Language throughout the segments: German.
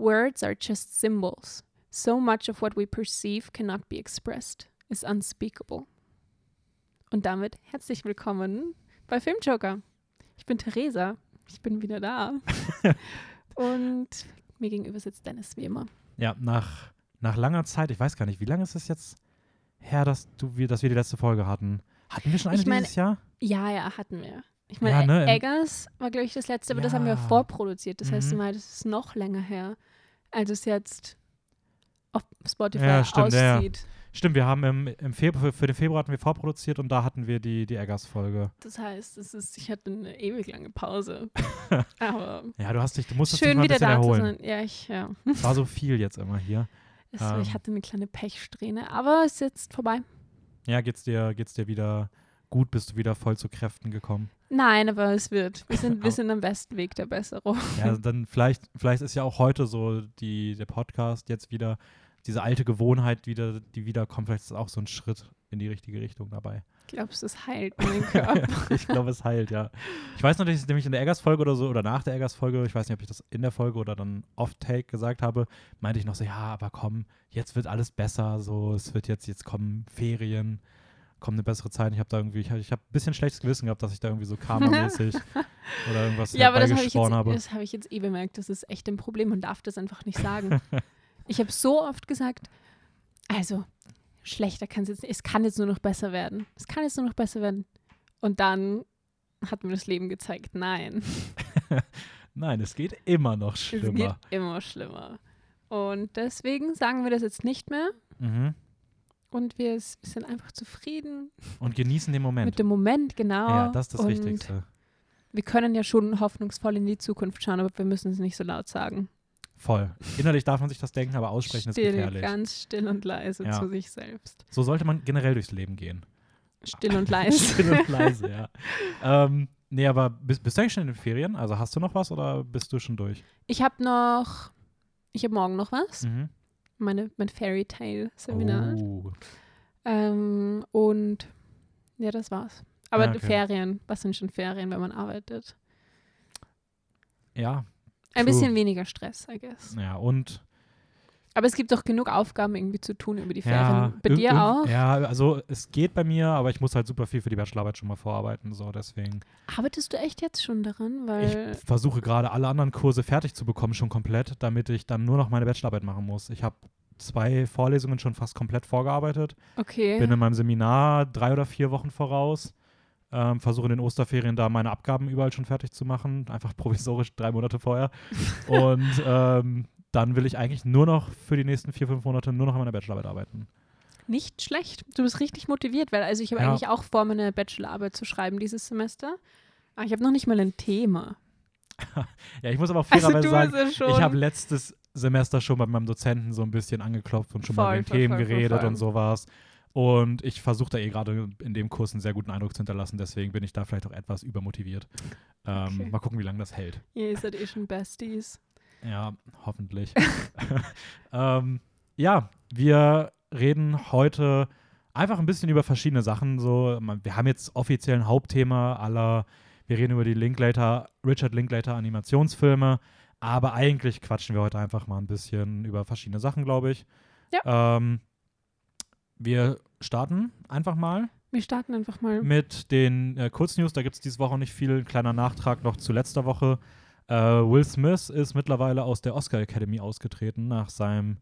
Words are just symbols. So much of what we perceive cannot be expressed, is unspeakable. Und damit herzlich willkommen bei Filmjoker. Ich bin Theresa. Ich bin wieder da. Und mir gegenüber sitzt Dennis wie immer. Ja, nach, nach langer Zeit, ich weiß gar nicht, wie lange ist es jetzt her, dass, du, wir, dass wir die letzte Folge hatten? Hatten wir schon eine Ich mein, dieses Jahr? Ja, ja, hatten wir. Ich meine, Ja, ne, Eggers war, glaube ich, das letzte, aber das haben wir Ja. vorproduziert. Das heißt Mhm. mal, das ist noch länger her, als es jetzt auf Spotify Ja, stimmt, ja, ja. aussieht. Stimmt, wir haben im, im Februar, für, den Februar hatten wir vorproduziert und da hatten wir die, die Eggers-Folge. Das heißt, es ist, ich hatte eine ewig lange Pause. aber Ja, du hast dich, du musstest dich schön mal ein wieder bisschen da zu erholen. sein. Ja, ich, ja. Es war so viel jetzt immer hier. Es, Ähm. ich hatte eine kleine Pechsträhne, aber es ist jetzt vorbei. Ja, geht's dir, geht's dir wieder gut? Bist du wieder voll zu Kräften gekommen? Nein, aber es wird. Wir sind, wir sind am besten Weg der Besserung. Ja, dann vielleicht, vielleicht ist ja auch heute so die, der Podcast jetzt wieder diese alte Gewohnheit wieder, die wiederkommt. Vielleicht ist auch so ein Schritt in die richtige Richtung dabei. Glaubst du, es heilt meinen Körper? ich glaube, es heilt, ja. Ich weiß noch, dass ich nämlich in der Eggers-Folge oder so oder nach der Eggers-Folge, ich weiß nicht, ob ich das in der Folge oder dann off-take gesagt habe, meinte ich noch so, ja, aber komm, jetzt wird alles besser, so, es wird jetzt, jetzt kommen Ferien, kommt eine bessere Zeit. Ich habe da irgendwie, ich habe hab ein bisschen schlechtes Gewissen gehabt, dass ich da irgendwie so karmamäßig oder irgendwas ja, aber das habe ich, jetzt- habe. das hab ich jetzt eh bemerkt. Das ist echt ein Problem. Man darf das einfach nicht sagen. ich habe so oft gesagt, also schlechter kann es jetzt nicht. Es kann jetzt nur noch besser werden. Es kann jetzt nur noch besser werden. Und dann hat mir das Leben gezeigt, nein. Nein, es geht immer noch Es geht schlimmer. immer schlimmer. Und deswegen sagen wir das jetzt nicht mehr. Mhm. Und wir sind einfach zufrieden Und genießen den Moment. mit dem Moment, genau. ja, das ist das Und Wichtigste. Wir können ja schon hoffnungsvoll in die Zukunft schauen, aber wir müssen es nicht so laut sagen. Voll. Innerlich darf man sich das denken, aber aussprechen still, ist gefährlich. ganz still und leise Ja. zu sich selbst. So sollte man generell durchs Leben gehen. Still und leise. Still und leise, ja. ähm, nee, aber bist, bist du eigentlich schon in den Ferien? Also hast du noch was oder bist du schon durch? Ich habe noch, ich habe morgen noch was. Mhm. Meine, mein Fairy Tale Seminar. Oh. Ähm, und ja, das war's. Aber Ja, okay. Ferien, was sind schon Ferien, wenn man arbeitet? Ja, Ein True. bisschen weniger Stress, I guess. ja, und Aber es gibt doch genug Aufgaben irgendwie zu tun über die ja, Ferien. Bei irg- dir auch? Ja, also es geht bei mir, aber ich muss halt super viel für die Bachelorarbeit schon mal vorarbeiten, so deswegen. Arbeitest du echt jetzt schon daran? Weil Ich versuche gerade alle anderen Kurse fertig zu bekommen, schon komplett, damit ich dann nur noch meine Bachelorarbeit machen muss. Ich habe zwei Vorlesungen schon fast komplett vorgearbeitet. okay. Bin in meinem Seminar drei oder vier Wochen voraus. Ähm, versuche in den Osterferien da meine Abgaben überall schon fertig zu machen. Einfach provisorisch drei Monate vorher. Und ähm, dann will ich eigentlich nur noch für die nächsten vier, fünf Monate nur noch an meiner Bachelorarbeit arbeiten. Nicht schlecht. Du bist richtig motiviert, weil also ich habe Ja. eigentlich auch vor, meine Bachelorarbeit zu schreiben dieses Semester. Aber ich habe noch nicht mal ein Thema. Ja, ich muss aber auch Also fairerweise du sagen, ich habe letztes Semester schon bei meinem Dozenten so ein bisschen angeklopft und schon mal Voll, über den voll, Themen voll, voll, geredet und sowas. Und ich versuche da eh gerade in dem Kurs einen sehr guten Eindruck zu hinterlassen, deswegen bin ich da vielleicht auch etwas übermotiviert. Ähm, Okay. Mal gucken, wie lange das hält. Ihr seid eh schon Besties. Ja, hoffentlich. ähm, ja, wir reden heute einfach ein bisschen über verschiedene Sachen. So, wir haben jetzt offiziell ein Hauptthema aller, wir reden über die Linklater, Richard Linklater Animationsfilme, aber eigentlich quatschen wir heute einfach mal ein bisschen über verschiedene Sachen, glaube ich. Ähm, wir starten einfach mal Wir starten einfach mal. mit den äh, Kurznews. Da gibt es diese Woche nicht viel. Ein kleiner Nachtrag noch zu letzter Woche. Äh, Will Smith ist mittlerweile aus der Oscar Academy ausgetreten nach seinem,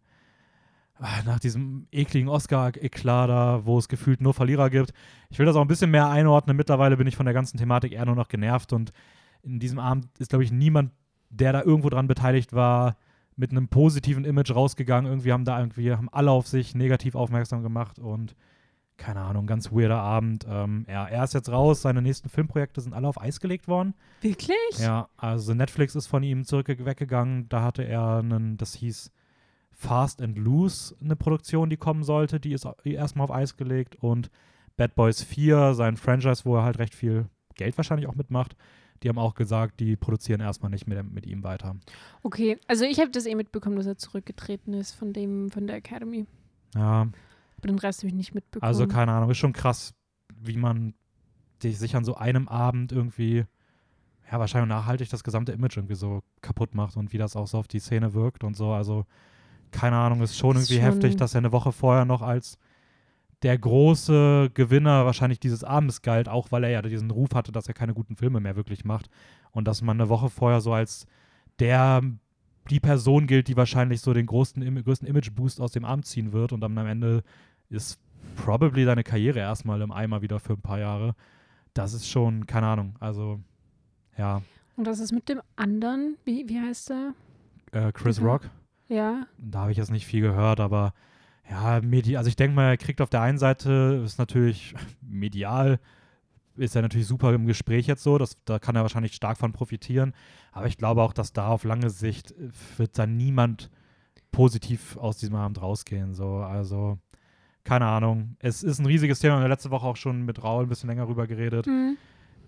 ah, nach diesem ekligen Oscar-Eklat da, wo es gefühlt nur Verlierer gibt. Ich will das auch ein bisschen mehr einordnen. Mittlerweile bin ich von der ganzen Thematik eher nur noch genervt und in diesem Abend ist, glaube ich, niemand, der da irgendwo dran beteiligt war, mit einem positiven Image rausgegangen. Irgendwie haben da irgendwie, haben alle auf sich negativ aufmerksam gemacht und keine Ahnung, ganz weirder Abend. Ähm, ja, er ist jetzt raus, seine nächsten Filmprojekte sind alle auf Eis gelegt worden. Wirklich? Ja, also Netflix ist von ihm zurück weggegangen. Da hatte er einen, das hieß Fast and Loose, eine Produktion, die kommen sollte. Die ist erstmal auf Eis gelegt. Und Bad Boys 4, sein Franchise, wo er halt recht viel Geld wahrscheinlich auch mitmacht, die haben auch gesagt, die produzieren erstmal nicht mit, mit ihm weiter. Okay, also ich habe das eh mitbekommen, dass er zurückgetreten ist von dem, von der Academy. Ja, den Rest habe ich nicht mitbekommen. also keine Ahnung, ist schon krass, wie man sich an so einem Abend irgendwie ja, wahrscheinlich nachhaltig das gesamte Image irgendwie so kaputt macht und wie das auch so auf die Szene wirkt und so. Also, keine Ahnung, ist schon Ist irgendwie heftig, schon- dass er eine Woche vorher noch als der große Gewinner wahrscheinlich dieses Abends galt, auch weil er ja diesen Ruf hatte, dass er keine guten Filme mehr wirklich macht. Und dass man eine Woche vorher so als der die Person gilt, die wahrscheinlich so den größten, Im- größten Image-Boost aus dem Abend ziehen wird und dann am Ende ist probably deine Karriere erstmal im Eimer wieder für ein paar Jahre. Das ist schon, keine Ahnung, also ja, Und was ist mit dem anderen? Wie, wie heißt er? äh, Chris Mhm. Rock, Ja. da habe ich jetzt nicht viel gehört, aber ja, Medi also ich denke mal, er kriegt auf der einen Seite, ist natürlich medial, ist er natürlich super im Gespräch jetzt so, das, da kann er wahrscheinlich stark von profitieren, aber ich glaube auch, dass da auf lange Sicht äh, wird dann niemand positiv aus diesem Abend rausgehen, so, also keine Ahnung. Es ist ein riesiges Thema. Wir haben letzte Woche auch schon mit Raul ein bisschen länger rüber geredet. Hm.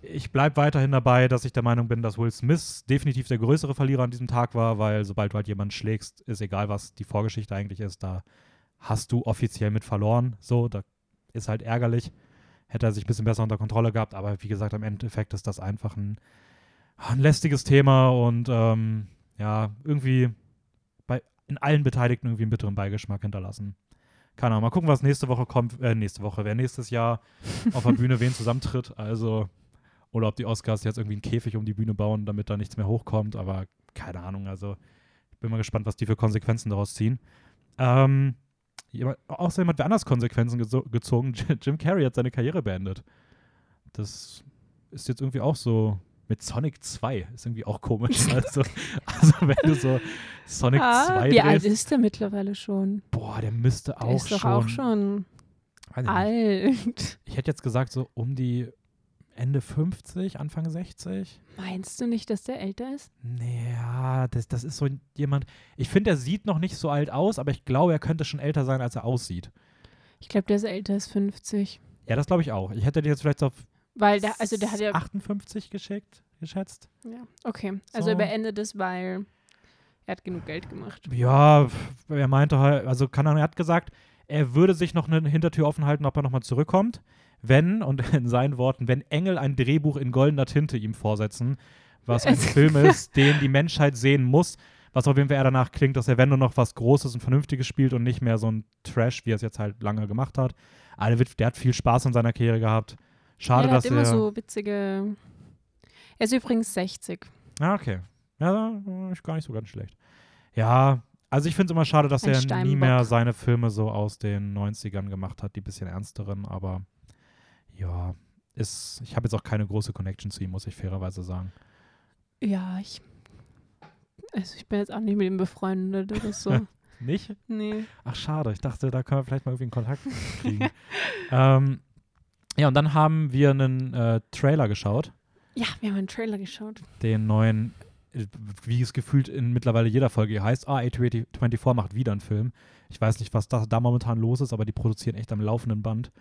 Ich bleibe weiterhin dabei, dass ich der Meinung bin, dass Will Smith definitiv der größere Verlierer an diesem Tag war, weil sobald du halt jemanden schlägst, ist egal, was die Vorgeschichte eigentlich ist, da hast du offiziell mit verloren. So, da ist halt ärgerlich. Hätte er sich ein bisschen besser unter Kontrolle gehabt, aber wie gesagt, im Endeffekt ist das einfach ein, ein lästiges Thema und ähm, ja, irgendwie bei in allen Beteiligten irgendwie einen bitteren Beigeschmack hinterlassen. Keine Ahnung, mal gucken, was nächste Woche kommt, äh, nächste Woche, wer nächstes Jahr auf der Bühne wen zusammentritt. Also, oder ob die Oscars jetzt irgendwie einen Käfig um die Bühne bauen, damit da nichts mehr hochkommt, aber keine Ahnung. Also, ich bin mal gespannt, was die für Konsequenzen daraus ziehen. Ähm, jemand, auch so jemand, wer anders Konsequenzen gezo gezogen. Jim Carrey hat seine Karriere beendet. Das ist jetzt irgendwie auch so mit Sonic 2. Ist irgendwie auch komisch. also, also, wenn du so Sonic Ah, 2 wie alt drehst, ist der mittlerweile schon? boah, der müsste Der auch ist doch schon. auch schon weiß ich nicht. alt. Ich hätte jetzt gesagt, so um die Ende 50, Anfang 60. Meinst du nicht, dass der älter ist? Nee, ja, das, das ist so jemand. Ich finde, er sieht noch nicht so alt aus, aber ich glaube, er könnte schon älter sein, als er aussieht. Ich glaube, der ist älter als 50. Ja, das glaube ich auch. Ich hätte den jetzt vielleicht auf Weil der, also der hat ja. 58 geschickt, geschätzt. ja okay. Also So. er beendet es, weil er hat genug Geld gemacht. Ja, er meinte halt, also kann er, er hat gesagt, er würde sich noch eine Hintertür offen halten, ob er nochmal zurückkommt. Wenn, und in seinen Worten, wenn Engel ein Drehbuch in goldener Tinte ihm vorsetzen, was ein Film ist, den die Menschheit sehen muss, was auf jeden Fall eher danach klingt, dass er, wenn nur noch was Großes und Vernünftiges spielt und nicht mehr so ein Trash, wie er es jetzt halt lange gemacht hat. Aber der, der hat viel Spaß in seiner Karriere gehabt. Schade, ja, er dass hat immer er. so witzige. Er ist übrigens 60. Ah, okay. Ja, ist gar nicht so ganz schlecht. Ja, also ich finde es immer schade, dass Ein er nie mehr seine Filme so aus den 90ern gemacht hat, die bisschen ernsteren, aber ja, ist, ich habe jetzt auch keine große Connection zu ihm, muss ich fairerweise sagen. Ja, ich. Also ich bin jetzt auch nicht mit ihm befreundet oder so. Nicht? nee. Ach, schade. Ich dachte, da können wir vielleicht mal irgendwie einen Kontakt kriegen. ähm, ja, und dann haben wir einen äh, Trailer geschaut, Ja, wir haben einen Trailer geschaut. den neuen, äh, wie es gefühlt in mittlerweile jeder Folge heißt, ah, A24 macht wieder einen Film. Ich weiß nicht, was da, da momentan los ist, aber die produzieren echt am laufenden Band.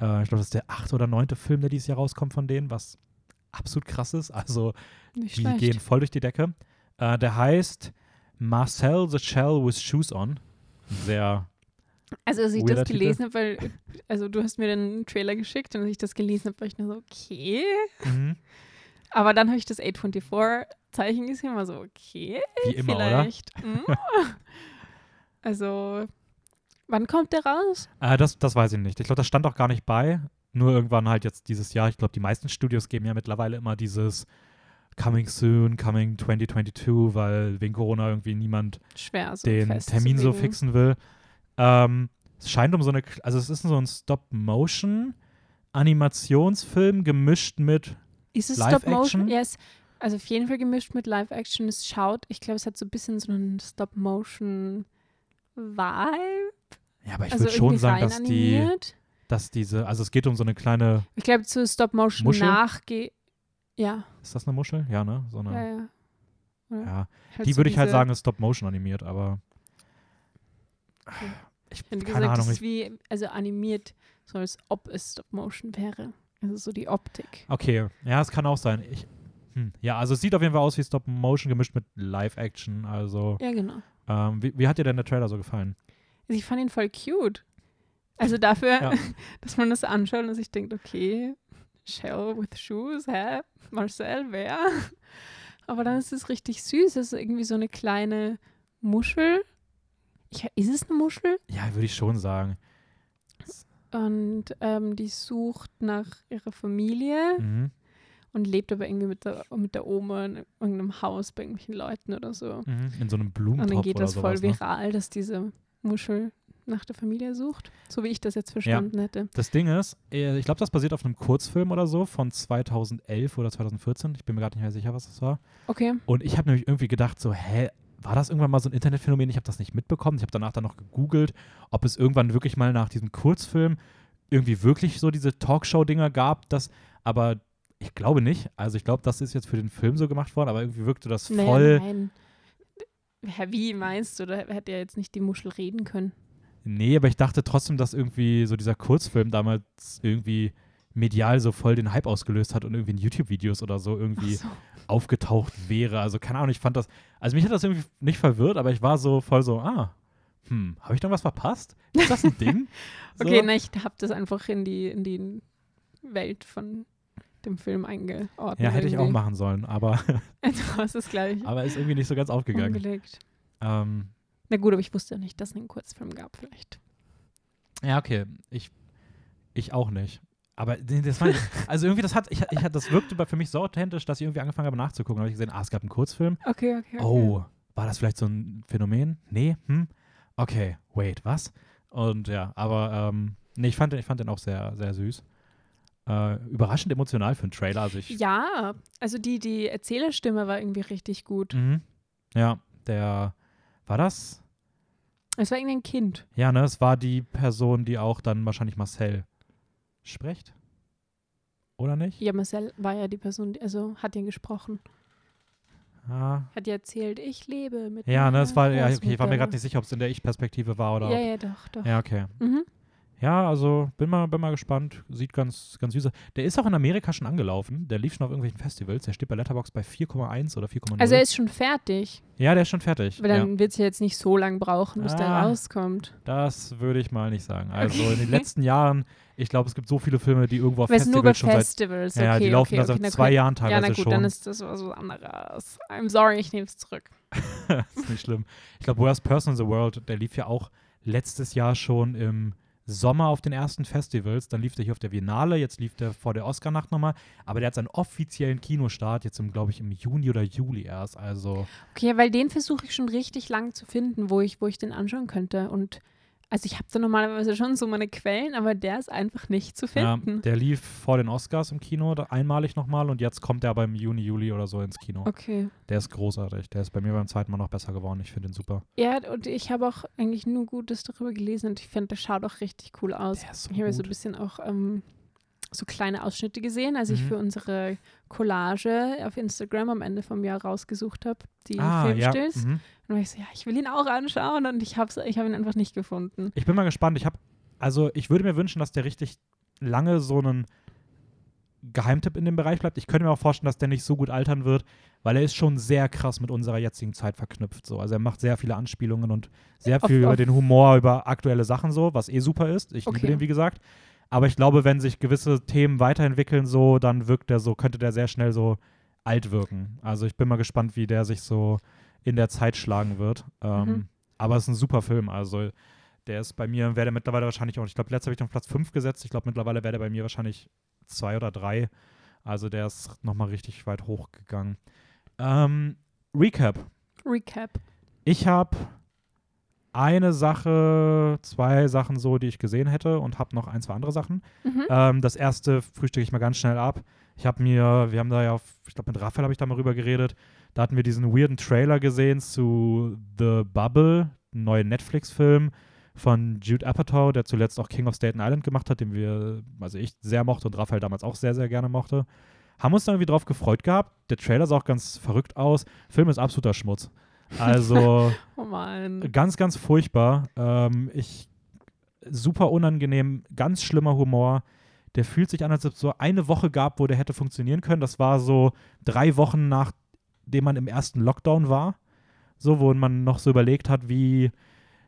Äh, ich glaube, das ist der achte oder neunte Film, der dieses Jahr rauskommt von denen, was absolut krass ist. Also, Nicht die schlecht. gehen voll durch die Decke. Äh, der heißt Marcel the Shell with Shoes on. Sehr, Also als ich das gelesen habe, weil, also du hast mir den Trailer geschickt und als ich das gelesen habe, war ich nur so, okay. mhm. Aber dann habe ich das A24-Zeichen gesehen, war so, okay, wie immer, oder? vielleicht. hm. also, wann kommt der raus? Äh, das, das weiß ich nicht. Ich glaube, das stand auch gar nicht bei. Nur irgendwann halt jetzt dieses Jahr. Ich glaube, die meisten Studios geben ja mittlerweile immer dieses Coming soon, Coming 2022, weil wegen Corona irgendwie niemand so den Termin so fixen will. Ähm, es scheint um so eine, also es ist so ein Stop-Motion-Animationsfilm gemischt mit, Ist es? Stop-Motion? Ja, es, also auf jeden Fall gemischt mit Live-Action. Es schaut, ich glaube, es hat so ein bisschen so einen Stop-Motion-Vibe. Ja, aber ich Also würde schon sagen, dass die, dass diese, also es geht um so eine kleine, Ich glaube, zu Stop-Motion Muschel? nachgeht. Ja, ist das eine Muschel? Ja, ne? So eine, ja, ja. Oder ja. halt Die so würde ich halt sagen, ist Stop-Motion animiert, aber ich, Ich hätte keine gesagt, Ahnung, das ist wie, also animiert, so als ob es Stop-Motion wäre. Also so die Optik. okay, ja, es kann auch sein. Ich, hm, ja, also es sieht auf jeden Fall aus wie Stop-Motion gemischt mit Live-Action, also Ja, genau. ähm, wie, wie hat dir denn der Trailer so gefallen? Also ich fand ihn voll cute. Also dafür, Ja. dass man das anschaut und sich denkt, okay, Shell with Shoes, hä? Marcel, wer? Aber dann ist es richtig süß. Es ist irgendwie so eine kleine Muschel. Ich, ist es eine Muschel? Ja, würde ich schon sagen. Und ähm, die sucht nach ihrer Familie Mhm. und lebt aber irgendwie mit der, mit der Oma in irgendeinem Haus bei irgendwelchen Leuten oder so. Mhm. In so einem Und Blumentopf dann geht das voll sowas, ne? viral, dass diese Muschel nach der Familie sucht. So wie ich das jetzt verstanden hätte. Das Ding ist, äh, ich glaube, das basiert auf einem Kurzfilm oder so von 2011 oder 2014. Ich bin mir gerade nicht mehr sicher, was das war. Okay. Und ich habe nämlich irgendwie gedacht, so, hä, war das irgendwann mal so ein Internetphänomen? Ich habe das nicht mitbekommen. Ich habe danach dann noch gegoogelt, ob es irgendwann wirklich mal nach diesem Kurzfilm irgendwie wirklich so diese Talkshow-Dinger gab. Das, aber ich glaube nicht. Also ich glaube, das ist jetzt für den Film so gemacht worden, aber irgendwie wirkte das voll. nein. Hä, wie meinst du? Da hätte ja jetzt nicht die Muschel reden können. Nee, aber ich dachte trotzdem, dass irgendwie so dieser Kurzfilm damals irgendwie medial so voll den Hype ausgelöst hat und irgendwie in YouTube-Videos oder so irgendwie so. aufgetaucht wäre. Also keine Ahnung, ich fand das, also mich hat das irgendwie nicht verwirrt, aber ich war so voll so, ah, hm, habe ich dann was verpasst? Ist das ein Ding? So? Okay, na, ich habe das einfach in die, in die Welt von dem Film eingeordnet. Ja, hätte ich auch machen sollen, aber, Also hast es gleich aber ist irgendwie nicht so ganz aufgegangen. umgelegt. Ähm, Na gut, aber ich wusste ja nicht, dass es einen Kurzfilm gab vielleicht. ja, okay, ich, ich auch nicht. Aber das war, also irgendwie, das hat, ich, ich, das wirkte bei- für mich so authentisch, dass ich irgendwie angefangen habe nachzugucken. Da habe ich gesehen, ah, es gab einen Kurzfilm. Okay, okay, okay. Oh, war das vielleicht so ein Phänomen? Nee, hm? Okay, wait, was? Und ja, aber ähm, nee, ich fand, den- ich fand den auch sehr, sehr süß. Äh, überraschend emotional für einen Trailer. Also ich, Ja, also die, die Erzählerstimme war irgendwie richtig gut. Mhm. Ja, der, war das? Es war irgendwie ein Kind. Ja, ne, es war die Person, die auch dann wahrscheinlich Marcel spricht. Oder nicht? Ja, Marcel war ja die Person, die, also hat ihn gesprochen. Ah. Hat ja erzählt, ich lebe mit Ja, ne, es war, ja, okay, ich war mir gerade nicht sicher, ob es in der Ich-Perspektive war oder. Ja, ob- ja, doch, doch. ja, okay. Mhm. Ja, also bin mal, bin mal gespannt. Sieht ganz, ganz süß aus. Der ist auch in Amerika schon angelaufen. Der lief schon auf irgendwelchen Festivals. Der steht bei Letterboxd bei 4,1 oder 4,0. Also er ist schon fertig, ja, der ist schon fertig. weil ja. dann wird es ja jetzt nicht so lang brauchen, bis der Ah. rauskommt. Das würde ich mal nicht sagen. Also Okay. in den letzten Jahren, ich glaube, es gibt so viele Filme, die irgendwo auf Weil es nur bei Festivals schon seit. Festivals, Ja, okay, die laufen okay, da okay, seit na zwei. Jahren Ja, teilweise na gut, schon. dann ist das was anderes. I'm sorry, ich nehme es zurück. das ist nicht schlimm. Ich glaube, Worst Person in the World, der lief ja auch letztes Jahr schon im Sommer auf den ersten Festivals. Dann lief der hier auf der Biennale, jetzt lief der vor der Oscar-Nacht nochmal. Aber der hat seinen offiziellen Kinostart jetzt, glaube ich, im Juni oder Juli erst. Also, Okay, weil den versuche ich schon richtig lang zu finden, wo ich, wo ich den anschauen könnte. Und also ich habe da normalerweise schon so meine Quellen, aber der ist einfach nicht zu ja, finden. der lief vor den Oscars im Kino, da einmalig nochmal. Und jetzt kommt der aber im Juni, Juli oder so ins Kino. okay. Der ist großartig. Der ist bei mir beim zweiten Mal noch besser geworden. Ich finde ihn super. Ja, und ich habe auch eigentlich nur Gutes darüber gelesen und ich finde, der schaut auch richtig cool aus. Der ist so Ich habe so ein bisschen auch ähm, so kleine Ausschnitte gesehen, als ich Mhm. für unsere Collage auf Instagram am Ende vom Jahr rausgesucht habe, die Ah, ja. Filmstills. Mhm. Und war ich so, ja, ich will ihn auch anschauen und ich habe ich hab ihn einfach nicht gefunden. Ich bin mal gespannt. Ich habe, also ich würde mir wünschen, dass der richtig lange so einen Geheimtipp in dem Bereich bleibt. Ich könnte mir auch vorstellen, dass der nicht so gut altern wird, weil er ist schon sehr krass mit unserer jetzigen Zeit verknüpft. So. Also er macht sehr viele Anspielungen und sehr Auf- viel über auf- den Humor, über aktuelle Sachen so, was eh super ist. Ich Okay. liebe den, wie gesagt. Aber ich glaube, wenn sich gewisse Themen weiterentwickeln, so, dann wirkt der so, könnte der sehr schnell so alt wirken. Also ich bin mal gespannt, wie der sich so in der Zeit schlagen wird. Ähm, Mhm. Aber es ist ein super Film. Also der ist bei mir, wäre der mittlerweile wahrscheinlich auch, ich glaube, letztes habe ich den auf Platz 5 gesetzt. Ich glaube, mittlerweile wäre der bei mir wahrscheinlich 2 oder 3. Also der ist nochmal richtig weit hochgegangen. Ähm, Recap. Recap. Ich habe eine Sache, zwei Sachen so, die ich gesehen hätte und habe noch ein, zwei andere Sachen. Mhm. Ähm, das erste frühstücke ich mal ganz schnell ab. Ich habe mir, wir haben da ja, auf- ich glaube mit Raphael habe ich da mal rüber geredet. Da hatten wir diesen weirden Trailer gesehen zu The Bubble, einem neuen Netflix-Film von Jude Apatow, der zuletzt auch King of Staten Island gemacht hat, den wir, also ich sehr mochte und Raphael damals auch sehr, sehr gerne mochte. Haben uns da irgendwie drauf gefreut gehabt. Der Trailer sah auch ganz verrückt aus. Film ist absoluter Schmutz. Also Oh ganz, ganz furchtbar. Ähm, ich super unangenehm, ganz schlimmer Humor. Der fühlt sich an, als ob es so eine Woche gab, wo der hätte funktionieren können. Das war so drei Wochen nachdem man im ersten Lockdown war. So, wo man noch so überlegt hat, wie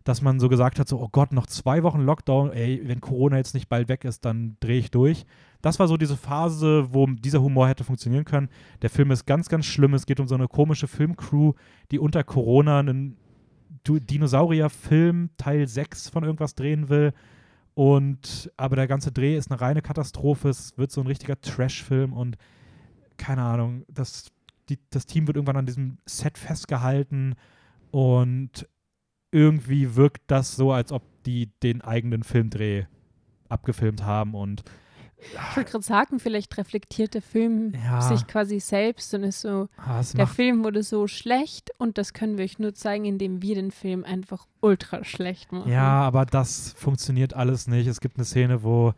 dass man so gesagt hat, so, oh Gott, noch zwei Wochen Lockdown, ey, wenn Corona jetzt nicht bald weg ist, dann drehe ich durch. Das war so diese Phase, wo dieser Humor hätte funktionieren können. Der Film ist ganz, ganz schlimm. Es geht um so eine komische Filmcrew, die unter Corona einen Dinosaurier-Film Teil 6 von irgendwas drehen will. Und aber der ganze Dreh ist eine reine Katastrophe. Es wird so ein richtiger Trash-Film und keine Ahnung, das, die, das Team wird irgendwann an diesem Set festgehalten und irgendwie wirkt das so, als ob die den eigenen Filmdreh abgefilmt haben und ich wollte gerade sagen, vielleicht reflektiert der Film Ja. sich quasi selbst und ist so, ah, der Film wurde so schlecht und das können wir euch nur zeigen, indem wir den Film einfach ultra schlecht machen. ja, aber das funktioniert alles nicht. Es gibt eine Szene, wo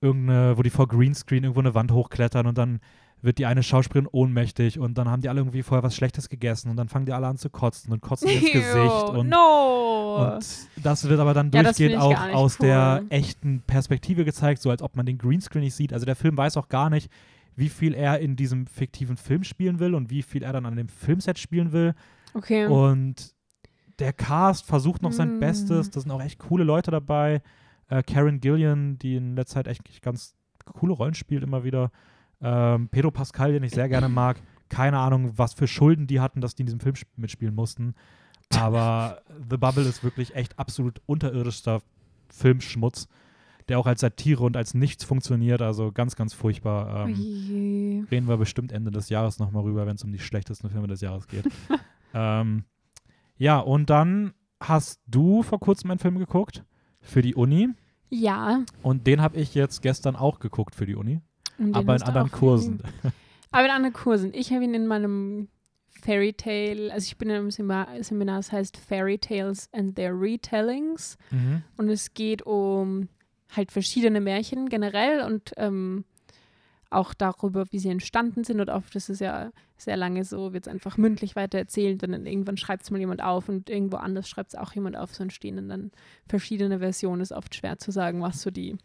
irgendeine, wo die vor Greenscreen irgendwo eine Wand hochklettern und dann wird die eine Schauspielerin ohnmächtig und dann haben die alle irgendwie vorher was Schlechtes gegessen und dann fangen die alle an zu kotzen und kotzen ins Gesicht und no! Und das wird aber dann Ja, durchgehend auch aus der cool. echten Perspektive gezeigt, so als ob man den Greenscreen nicht sieht. Also der Film weiß auch gar nicht, wie viel er in diesem fiktiven Film spielen will und wie viel er dann an dem Filmset spielen will. okay. Und der Cast versucht noch sein Mm. Bestes. Da sind auch echt coole Leute dabei. Äh, Karen Gillian, die in letzter Zeit echt ganz coole Rollen spielt immer wieder. Ähm, Pedro Pascal, den ich sehr gerne mag. Keine Ahnung, was für Schulden die hatten, dass die in diesem Film sp- mitspielen mussten. Aber The Bubble ist wirklich echt absolut unterirdischster Filmschmutz, der auch als Satire und als nichts funktioniert. Also ganz, ganz furchtbar. Ähm, reden wir bestimmt Ende des Jahres nochmal rüber, wenn es um die schlechtesten Filme des Jahres geht. ähm, ja, und dann hast du vor kurzem einen Film geguckt für die Uni. Ja. Und den habe ich jetzt gestern auch geguckt für die Uni, den aber in anderen Kursen. gesehen. Aber in anderen Kursen. Ich habe ihn in meinem Fairy Tale, also ich bin in einem Seminar, das heißt Fairy Tales and Their Retellings. Mhm. Und es geht um halt verschiedene Märchen generell und ähm, auch darüber, wie sie entstanden sind. Und oft ist es ja sehr lange so, wird es einfach mündlich weitererzählt und dann irgendwann schreibt es mal jemand auf und irgendwo anders schreibt es auch jemand auf. So entstehen dann verschiedene Versionen. Ist oft schwer zu sagen, was so die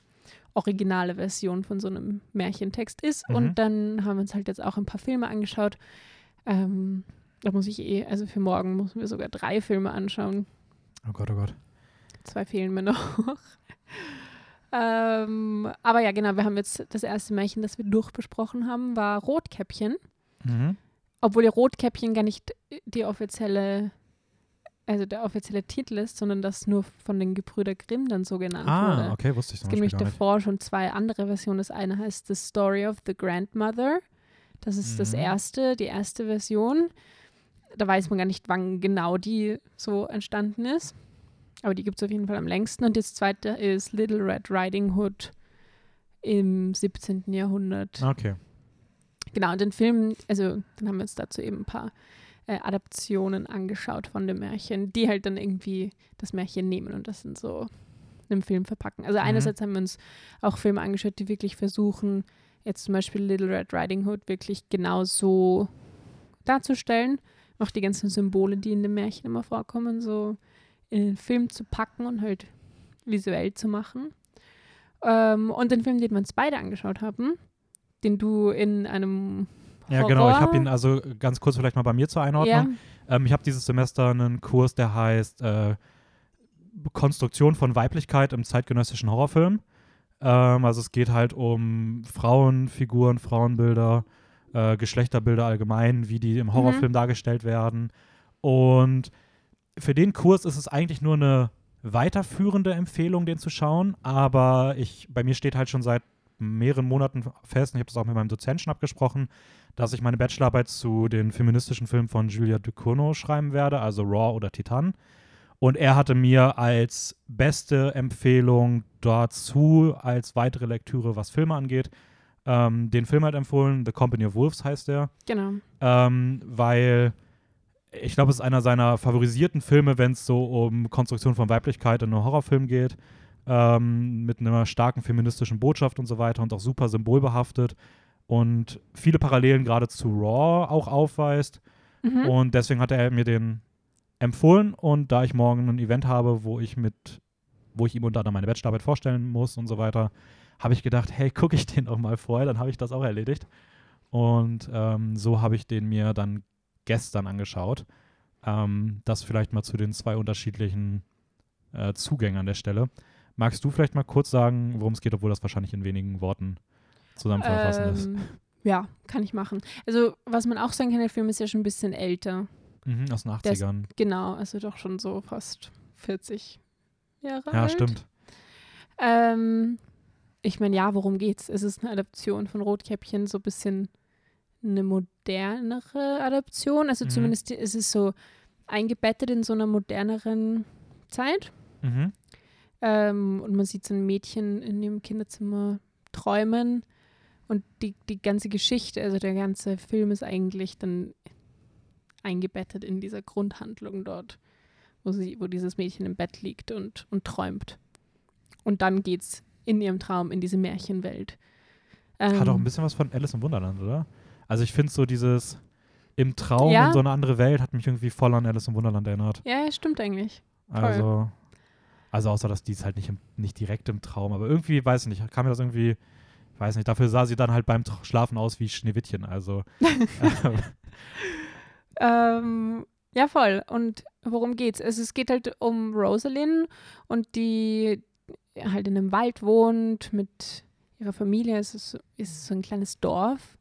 originale Version von so einem Märchentext ist. Mhm. Und dann haben wir uns halt jetzt auch ein paar Filme angeschaut. Ähm, da muss ich eh, also für morgen müssen wir sogar drei Filme anschauen. Oh Gott, oh Gott. Zwei fehlen mir noch. ähm, aber ja, genau, wir haben jetzt das erste Märchen, das wir durchbesprochen haben, war Rotkäppchen. Mhm. Obwohl ja Rotkäppchen gar nicht die offizielle, also der offizielle Titel ist, sondern das nur von den Gebrüder Grimm dann so genannt Ah, wurde. okay, wusste ich Es zum gibt Beispiel nämlich nicht. davor schon zwei andere Versionen. Das eine heißt The Story of the Grandmother. Das ist das Mhm. erste, die erste Version. Da weiß man gar nicht, wann genau die so entstanden ist. Aber die gibt es auf jeden Fall am längsten. Und das zweite ist Little Red Riding Hood im 17. Jahrhundert. Okay. Genau, und den Film, also dann haben wir uns dazu eben ein paar äh, Adaptionen angeschaut von dem Märchen, die halt dann irgendwie das Märchen nehmen und das in so einem Film verpacken. Also Mhm. einerseits haben wir uns auch Filme angeschaut, die wirklich versuchen, jetzt zum Beispiel Little Red Riding Hood wirklich genau so darzustellen, auch die ganzen Symbole, die in dem Märchen immer vorkommen, so in den Film zu packen und halt visuell zu machen. Ähm, und den Film, den wir uns beide angeschaut haben, den du in einem Ja, genau. Ich habe Horror- ihn also ganz kurz vielleicht mal bei mir zur ja, Einordnung. Ähm, ich habe dieses Semester einen Kurs, der heißt äh, Konstruktion von Weiblichkeit im zeitgenössischen Horrorfilm. Ähm, also es geht halt um Frauenfiguren, Frauenbilder, äh, Geschlechterbilder allgemein, wie die im Horrorfilm dargestellt werden. Und für den Kurs ist es eigentlich nur eine weiterführende Empfehlung, den zu schauen. Aber ich, bei mir steht halt schon seit mehreren Monaten fest, und ich habe das auch mit meinem Dozenten schon abgesprochen, dass ich meine Bachelorarbeit zu den feministischen Filmen von Julia Ducournau schreiben werde, also Raw oder Titan. Und er hatte mir als beste Empfehlung dazu, als weitere Lektüre, was Filme angeht, ähm, den Film halt empfohlen. The Company of Wolves heißt der. genau. Ähm, weil ich glaube, es ist einer seiner favorisierten Filme, wenn es so um Konstruktion von Weiblichkeit in einem Horrorfilm geht. Ähm, mit einer starken feministischen Botschaft und so weiter und auch super symbolbehaftet. Und viele Parallelen gerade zu Raw auch aufweist. Mhm. Und deswegen hat er mir den empfohlen. Und da ich morgen ein Event habe, wo ich mit, wo ich ihm unter anderem meine Bachelorarbeit vorstellen muss und so weiter, habe ich gedacht, hey, gucke ich den doch mal vorher, dann habe ich das auch erledigt. Und ähm, so habe ich den mir dann gestern angeschaut. Ähm, das vielleicht mal zu den zwei unterschiedlichen äh, Zugänge an der Stelle. Magst du vielleicht mal kurz sagen, worum es geht, obwohl das wahrscheinlich in wenigen Worten zusammenzufassen ist? Ähm, ja, kann ich machen. Also, was man auch sagen kann, der Film ist ja schon ein bisschen älter. Mhm, aus den Der ist- 80ern. Genau, also doch schon so fast 40 Jahre Ja, alt. stimmt. Ähm, ich meine, ja, worum geht's? Es ist eine Adaption von Rotkäppchen, so ein bisschen eine modernere Adaption. Also Mhm. zumindest ist es so eingebettet in so einer moderneren Zeit. Mhm. Ähm, und man sieht so ein Mädchen in ihrem Kinderzimmer träumen. Und die, die ganze Geschichte, also der ganze Film ist eigentlich dann eingebettet in dieser Grundhandlung dort, wo, sie, wo dieses Mädchen im Bett liegt und, und träumt. Und dann geht's in ihrem Traum in diese Märchenwelt. Ähm, Hat auch ein bisschen was von Alice im Wunderland, oder? Also ich finde so dieses im Traum Ja. in so eine andere Welt hat mich irgendwie voll an Alice im Wunderland erinnert. Ja, stimmt eigentlich. Also, also außer, dass die ist halt nicht, im, nicht direkt im Traum, aber irgendwie, weiß ich nicht, kam mir das irgendwie, weiß nicht, dafür sah sie dann halt beim Schlafen aus wie Schneewittchen, also ähm, Ähm, ja, voll. Und worum geht's? Also es geht halt um Rosalind und die halt in einem Wald wohnt mit ihrer Familie. Es ist, ist so ein kleines Dorf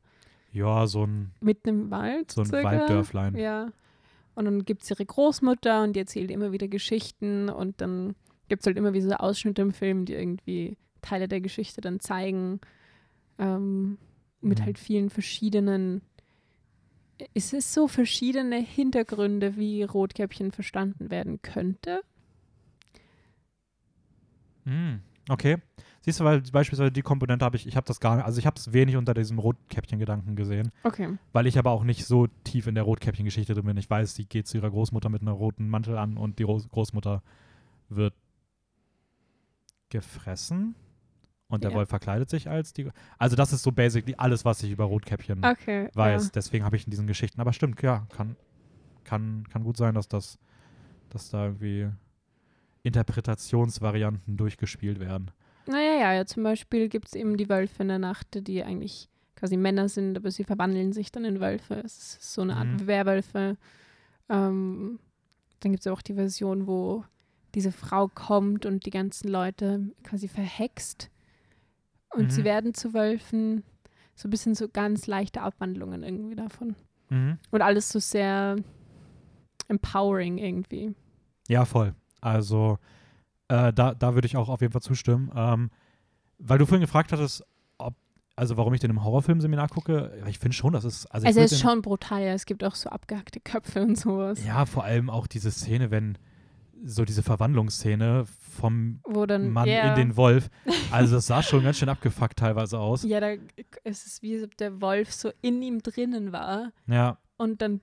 ja, so ein, mitten im Wald. so ein circa. Walddörflein. Ja. Und dann gibt es ihre Großmutter und die erzählt immer wieder Geschichten und dann gibt es halt immer wieder so Ausschnitte im Film, die irgendwie Teile der Geschichte dann zeigen. Ähm, mit Mhm. halt vielen verschiedenen. Ist es so verschiedene Hintergründe, wie Rotkäppchen verstanden werden könnte? Hm, okay. Siehst du, weil beispielsweise die Komponente habe ich, ich habe das gar nicht, also ich habe es wenig unter diesem Rotkäppchen-Gedanken gesehen, Okay. weil ich aber auch nicht so tief in der Rotkäppchen-Geschichte drin bin. Ich weiß, sie geht zu ihrer Großmutter mit einer roten Mantel an und die Ro Großmutter wird gefressen und der Ja. Wolf verkleidet sich als die. Also das ist so basically alles, was ich über Rotkäppchen Okay. weiß. Ja. Deswegen habe ich in diesen Geschichten. Aber stimmt, ja, kann, kann, kann gut sein, dass das, dass da irgendwie Interpretationsvarianten durchgespielt werden. Naja, ja, ja, zum Beispiel gibt es eben die Wölfe in der Nacht, die eigentlich quasi Männer sind, aber sie verwandeln sich dann in Wölfe. Es ist so eine Art Mhm. Werwölfe. Ähm, dann gibt es auch die Version, wo diese Frau kommt und die ganzen Leute quasi verhext und sie Mhm. werden zu Wölfen. So ein bisschen so ganz leichte Abwandlungen irgendwie davon. Mhm. Und alles so sehr empowering irgendwie. Ja, voll. Also äh, da, da würde ich auch auf jeden Fall zustimmen. Ähm, weil du vorhin gefragt hattest, ob, also warum ich den im Horrorfilmseminar gucke, ich finde schon, das ist. Also, Also würd ist schon brutal, ja. Es gibt auch so abgehackte Köpfe und sowas. Ja, vor allem auch diese Szene, wenn so diese Verwandlungsszene vom dann, Mann ja. in den Wolf. Also das sah schon ganz schön abgefuckt teilweise aus. Ja, da es ist wie, als ob der Wolf so in ihm drinnen war Ja, und dann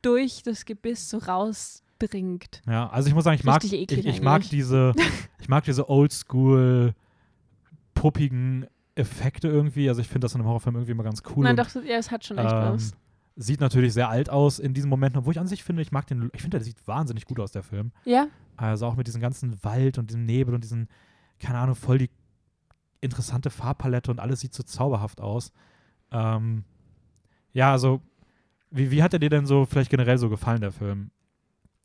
durch das Gebiss so rausdringt. ja. Also ich muss sagen, ich mag, ich, ich mag diese, ich mag diese oldschool puppigen Effekte irgendwie. Also ich finde das in einem Horrorfilm irgendwie immer ganz cool. Nein, doch, ja, es hat schon echt ähm, was. Sieht natürlich sehr alt aus in diesen Momenten, obwohl ich an sich finde, ich mag den, ich finde, der sieht wahnsinnig gut aus, der Film. Ja, Also auch mit diesem ganzen Wald und diesem Nebel und diesen, keine Ahnung, voll die interessante Farbpalette und alles sieht so zauberhaft aus. Ähm, ja, also, wie, wie hat er dir denn so vielleicht generell so gefallen, der Film?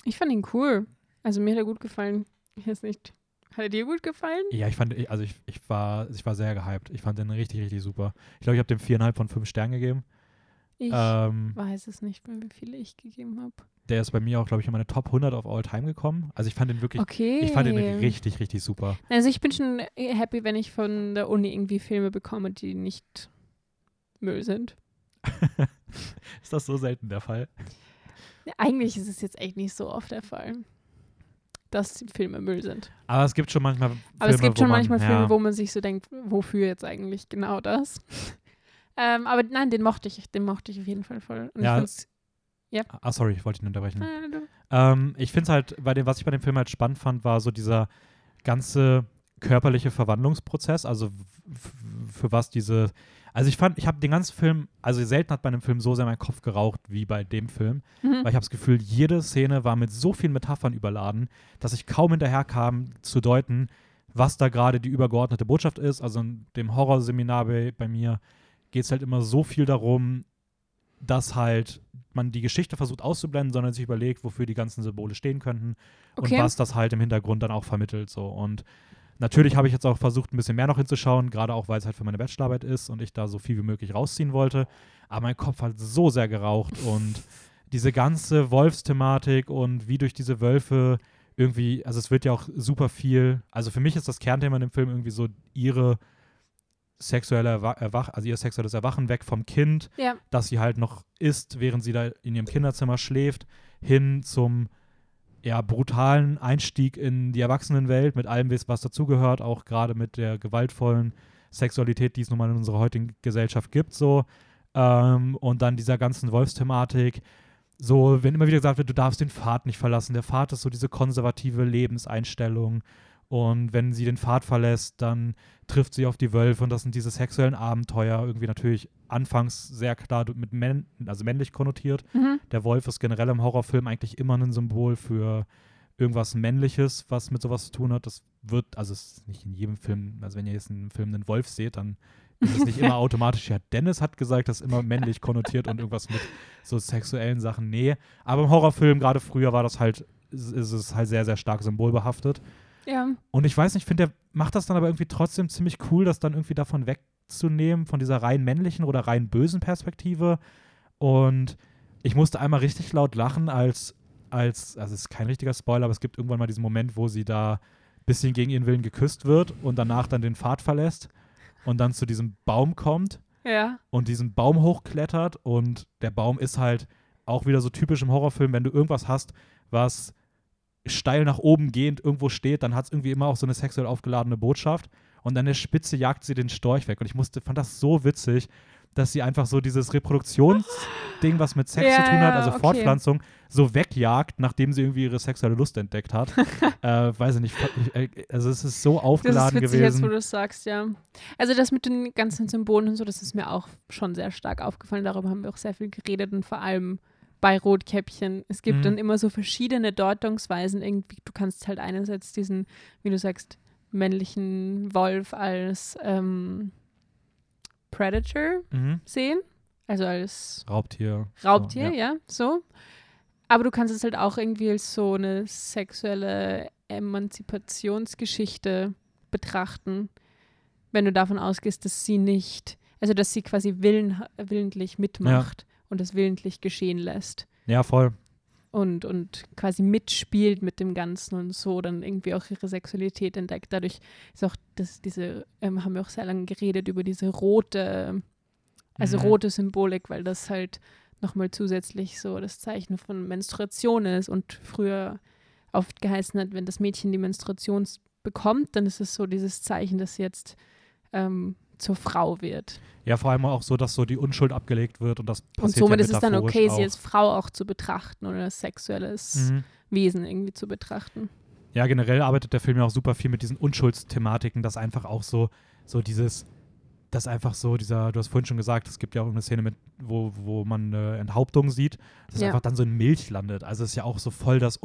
ich fand ihn cool. Also mir hat er gut gefallen. Ich weiß nicht. Hat er dir gut gefallen? Ja, ich fand, also ich, ich, war, ich war sehr gehypt. Ich fand den richtig, richtig super. Ich glaube, ich habe dem viereinhalb von fünf Sternen gegeben. Ich Ähm, weiß es nicht mehr, wie viele ich gegeben habe. der ist bei mir auch, glaube ich, in meine Top 100 of all time gekommen. Also ich fand den wirklich, Okay. ich fand den richtig, richtig super. Also ich bin schon happy, wenn ich von der Uni irgendwie Filme bekomme, die nicht Müll sind. ist das so selten der Fall? Eigentlich ist es jetzt echt nicht so oft der Fall, dass die Filme Müll sind. Aber es gibt schon manchmal Filme, Aber es gibt schon man, manchmal ja, Filme, wo man sich so denkt, wofür jetzt eigentlich genau das? Ähm, aber nein, den mochte ich, den mochte ich auf jeden Fall voll. Und Ja. ich find's, Ah, sorry, ich wollte ihn unterbrechen. du- Ähm, ich finde es halt, bei dem, was ich bei dem Film halt spannend fand, war so dieser ganze körperliche Verwandlungsprozess, also für was diese, also ich fand, ich habe den ganzen Film, also selten hat bei einem Film so sehr mein Kopf geraucht wie bei dem Film, mhm. weil ich habe das Gefühl, jede Szene war mit so vielen Metaphern überladen, dass ich kaum hinterherkam zu deuten, was da gerade die übergeordnete Botschaft ist. Also in dem Horrorseminar bei, bei mir geht es halt immer so viel darum, dass halt man die Geschichte versucht auszublenden, sondern sich überlegt, wofür die ganzen Symbole stehen könnten Okay. und was das halt im Hintergrund dann auch vermittelt. So. Und natürlich habe ich jetzt auch versucht, ein bisschen mehr noch hinzuschauen, gerade auch, weil es halt für meine Bachelorarbeit ist und ich da so viel wie möglich rausziehen wollte. Aber mein Kopf hat so sehr geraucht und diese ganze Wolfsthematik und wie durch diese Wölfe irgendwie, also es wird ja auch super viel, also für mich ist das Kernthema in dem Film irgendwie so ihre sexuelle Erwa Erwach, also ihr sexuelles Erwachen weg vom Kind, Ja. dass sie halt noch isst, während sie da in ihrem Kinderzimmer schläft, hin zum ja, brutalen Einstieg in die Erwachsenenwelt mit allem, was was dazugehört, auch gerade mit der gewaltvollen Sexualität, die es nun mal in unserer heutigen Gesellschaft gibt, so. Ähm, und dann dieser ganzen Wolfsthematik. So, wenn immer wieder gesagt wird, du darfst den Pfad nicht verlassen. Der Pfad ist so diese konservative Lebenseinstellung. Und wenn sie den Pfad verlässt, dann trifft sie auf die Wölfe und das sind diese sexuellen Abenteuer, irgendwie natürlich anfangs sehr klar mit Männ also männlich konnotiert. Mhm. Der Wolf ist generell im Horrorfilm eigentlich immer ein Symbol für irgendwas Männliches, was mit sowas zu tun hat. Das wird, also es ist nicht in jedem Film, also wenn ihr jetzt in einem Film einen Wolf seht, dann ist es nicht immer automatisch, ja, Dennis hat gesagt, das ist immer männlich konnotiert und irgendwas mit so sexuellen Sachen. Nee, aber im Horrorfilm, gerade früher, war das halt, ist es halt sehr, sehr stark symbolbehaftet. Ja. Und ich weiß nicht, ich finde, der macht das dann aber irgendwie trotzdem ziemlich cool, das dann irgendwie davon wegzunehmen, von dieser rein männlichen oder rein bösen Perspektive. Und ich musste einmal richtig laut lachen, als, als, also es ist kein richtiger Spoiler, aber es gibt irgendwann mal diesen Moment, wo sie da ein bisschen gegen ihren Willen geküsst wird und danach dann den Pfad verlässt und dann zu diesem Baum kommt Ja. und diesen Baum hochklettert und der Baum ist halt auch wieder so typisch im Horrorfilm, wenn du irgendwas hast, was steil nach oben gehend irgendwo steht, dann hat es irgendwie immer auch so eine sexuell aufgeladene Botschaft und an der Spitze jagt sie den Storch weg und ich musste, fand das so witzig, dass sie einfach so dieses Reproduktionsding, was mit Sex Ja, zu tun hat, also okay. Fortpflanzung, so wegjagt, nachdem sie irgendwie ihre sexuelle Lust entdeckt hat. äh, weiß ich nicht, ich, äh, also es ist so Das ist aufgeladen witzig jetzt, gewesen. wo du es sagst, ja. Also das mit den ganzen Symbolen und so, das ist mir auch schon sehr stark aufgefallen. Darüber haben wir auch sehr viel geredet und vor allem bei Rotkäppchen. Es gibt Mhm. dann immer so verschiedene Deutungsweisen. Irgendwie, du kannst halt einerseits diesen, wie du sagst, männlichen Wolf als ähm, Predator mhm. sehen. Also als Raubtier. Raubtier, So, ja. so. Aber du kannst es halt auch irgendwie als so eine sexuelle Emanzipationsgeschichte betrachten, wenn du davon ausgehst, dass sie nicht, also dass sie quasi willen, willentlich mitmacht und es willentlich geschehen lässt Ja, voll. und, und quasi mitspielt mit dem Ganzen und so dann irgendwie auch ihre Sexualität entdeckt. Dadurch ist auch das, diese, ähm, haben wir auch sehr lange geredet über diese rote, also Mhm. rote Symbolik, weil das halt nochmal zusätzlich so das Zeichen von Menstruation ist und früher oft geheißen hat, wenn das Mädchen die Menstruation bekommt, dann ist es so dieses Zeichen, dass jetzt ähm, zur Frau wird. Ja, vor allem auch so, dass so die Unschuld abgelegt wird und das passiert und somit ja ist es dann okay, auch. sie als Frau auch zu betrachten oder als sexuelles Mhm. Wesen irgendwie zu betrachten. Ja, generell arbeitet der Film ja auch super viel mit diesen Unschuldsthematiken, dass einfach auch so, so dieses, das einfach so, dieser, du hast vorhin schon gesagt, es gibt ja auch eine Szene mit, wo, wo man eine Enthauptung sieht, dass Ja. einfach dann so in Milch landet. Also es ist ja auch so voll das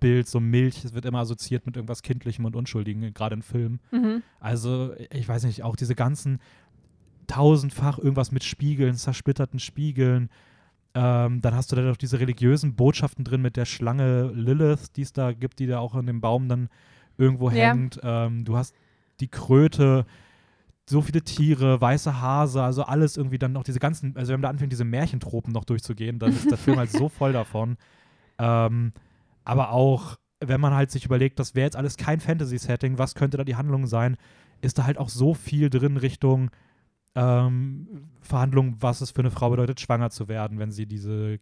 Unschuldsbild, so Milch, es wird immer assoziiert mit irgendwas Kindlichem und Unschuldigem, gerade in Filmen. Mhm. Also, ich weiß nicht, auch diese ganzen tausendfach irgendwas mit Spiegeln, zersplitterten Spiegeln. Ähm, dann hast du da noch diese religiösen Botschaften drin mit der Schlange Lilith, die es da gibt, die da auch an dem Baum dann irgendwo Ja. hängt. Ähm, du hast die Kröte, so viele Tiere, weiße Hase, also alles irgendwie dann noch diese ganzen, also wenn man da anfängt, diese Märchentropen noch durchzugehen, dann ist der Film halt so voll davon. Ähm, aber auch, wenn man halt sich überlegt, das wäre jetzt alles kein Fantasy-Setting, was könnte da die Handlung sein, ist da halt auch so viel drin Richtung ähm, Verhandlungen, was es für eine Frau bedeutet, schwanger zu werden, wenn sie diese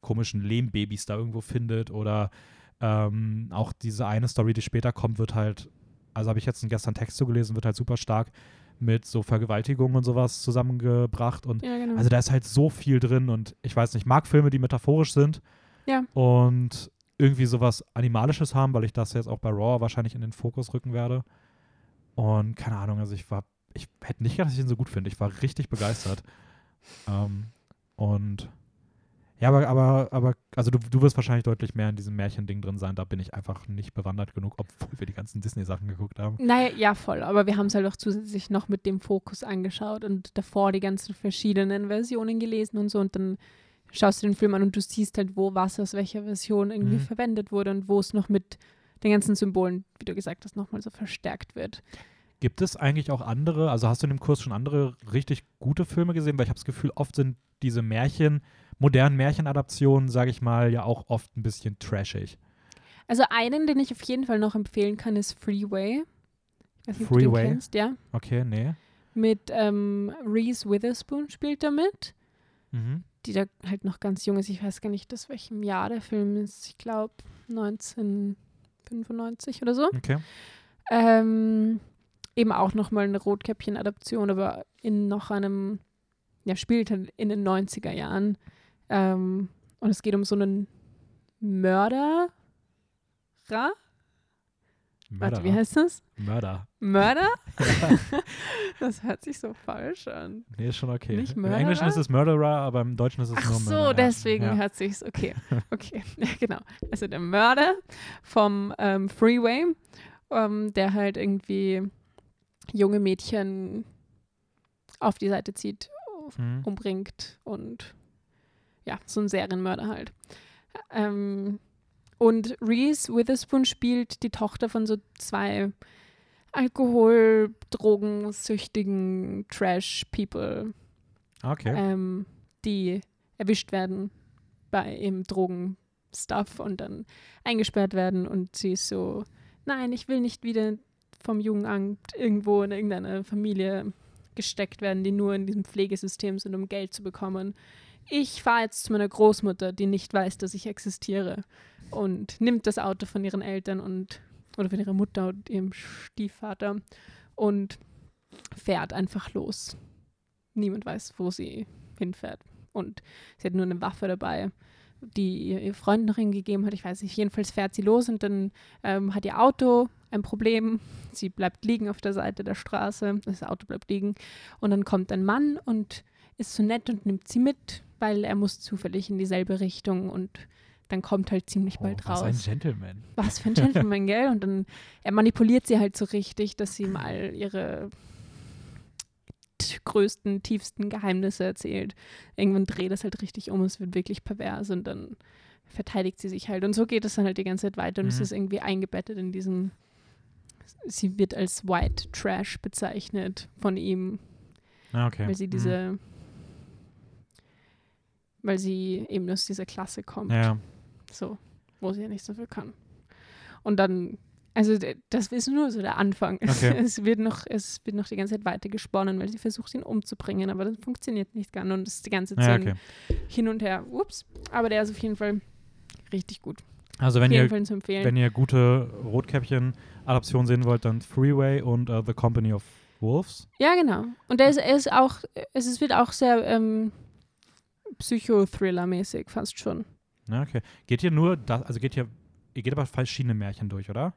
komischen Lehmbabys da irgendwo findet oder ähm, auch diese eine Story, die später kommt, wird halt, also habe ich jetzt gestern Text zugelesen, wird halt super stark mit so Vergewaltigungen und sowas zusammengebracht und Ja, genau. also da ist halt so viel drin und ich weiß nicht, ich mag Filme, die metaphorisch sind. Ja. Und irgendwie sowas Animalisches haben, weil ich das jetzt auch bei Raw wahrscheinlich in den Fokus rücken werde. Und keine Ahnung, also ich war, ich hätte nicht gedacht, dass ich ihn so gut finde. Ich war richtig begeistert. Ähm, und Ja, aber, aber, aber also du, du wirst wahrscheinlich deutlich mehr in diesem Märchending drin sein. Da bin ich einfach nicht bewandert genug, obwohl wir die ganzen Disney-Sachen geguckt haben. Naja, ja, voll. Aber wir haben es halt auch zusätzlich noch mit dem Fokus angeschaut und davor die ganzen verschiedenen Versionen gelesen und so. Und dann schaust du den Film an und du siehst halt, wo was aus welcher Version irgendwie Mhm. verwendet wurde und wo es noch mit den ganzen Symbolen, wie du gesagt hast, nochmal so verstärkt wird. Gibt es eigentlich auch andere, also hast du in dem Kurs schon andere richtig gute Filme gesehen? Weil ich habe das Gefühl, oft sind diese Märchen, modernen Märchenadaptionen, sage ich mal, ja auch oft ein bisschen trashig. Also einen, den ich auf jeden Fall noch empfehlen kann, ist Freeway. Ich weiß du Freeway? den kennst, ja. Okay, nee. Mit ähm, Reese Witherspoon spielt da mit, Mhm. Die da halt noch ganz jung ist. Ich weiß gar nicht, aus welchem Jahr der Film ist. Ich glaube 1995 oder so. Okay. Ähm, eben auch nochmal eine Rotkäppchen-Adaption, aber in noch einem, ja, spielt halt in den 90er Jahren. Ähm, und es geht um so einen Mörderer. Warte, wie Mörder. heißt das? Mörder. Mörder? Ja. Das hört sich so falsch an. Nee, ist schon okay. Nicht Im? Englischen ist es Murderer, aber im Deutschen ist es Ach nur so, Mörder. deswegen ja. hört sich's okay. Okay, ja, genau. Also der Mörder vom ähm, Freeway, ähm, der halt irgendwie junge Mädchen auf die Seite zieht, Mhm. umbringt und ja, so ein Serienmörder halt. Ähm, und Reese Witherspoon spielt die Tochter von so zwei Alkohol-, Drogensüchtigen Trash-People, Okay. ähm, die erwischt werden bei eben Drogenstuff und dann eingesperrt werden und sie ist so, nein, ich will nicht wieder vom Jugendamt irgendwo in irgendeine Familie gesteckt werden, die nur in diesem Pflegesystem sind, um Geld zu bekommen. Ich fahre jetzt zu meiner Großmutter, die nicht weiß, dass ich existiere und nimmt das Auto von ihren Eltern und oder von ihrer Mutter und ihrem Stiefvater und fährt einfach los. Niemand weiß, wo sie hinfährt. Und sie hat nur eine Waffe dabei, die ihr, Freund noch hingegeben hat. Ich weiß nicht. Jedenfalls fährt sie los und dann ähm, hat ihr Auto ein Problem. Sie bleibt liegen auf der Seite der Straße. Das Auto bleibt liegen. Und dann kommt ein Mann und ist so nett und nimmt sie mit, weil er muss zufällig in dieselbe Richtung und dann kommt halt ziemlich oh, bald was raus ein Gentleman. was für ein Gentleman, gell? Und dann er manipuliert sie halt so richtig, dass sie ihm all ihre größten, tiefsten Geheimnisse erzählt. Irgendwann dreht es halt richtig um, es wird wirklich pervers und dann verteidigt sie sich halt. Und so geht es dann halt die ganze Zeit weiter und es Mhm. ist irgendwie eingebettet in diesen, sie wird als White Trash bezeichnet von ihm, Ah, okay. weil sie Mhm. diese, weil sie eben aus dieser Klasse kommt. Ja. So, wo sie ja nichts dafür kann. Und dann, also das ist nur so der Anfang. Es, Okay. es, wird noch, es wird noch die ganze Zeit weiter gesponnen, weil sie versucht, ihn umzubringen, aber das funktioniert nicht ganz. Und es ist die ganze ja, Zeit okay. hin und her. Ups. Aber der ist auf jeden Fall richtig gut. Also wenn ihr, wenn ihr gute Rotkäppchen-Adaptionen sehen wollt, dann Freeway und uh, The Company of Wolves. ja, genau. Und der ist, er ist auch, es ist, wird auch sehr ähm, Psychothriller-mäßig, fast schon. Ja, okay. Geht ihr nur, das, also geht ihr, ihr geht aber verschiedene Märchen durch, oder?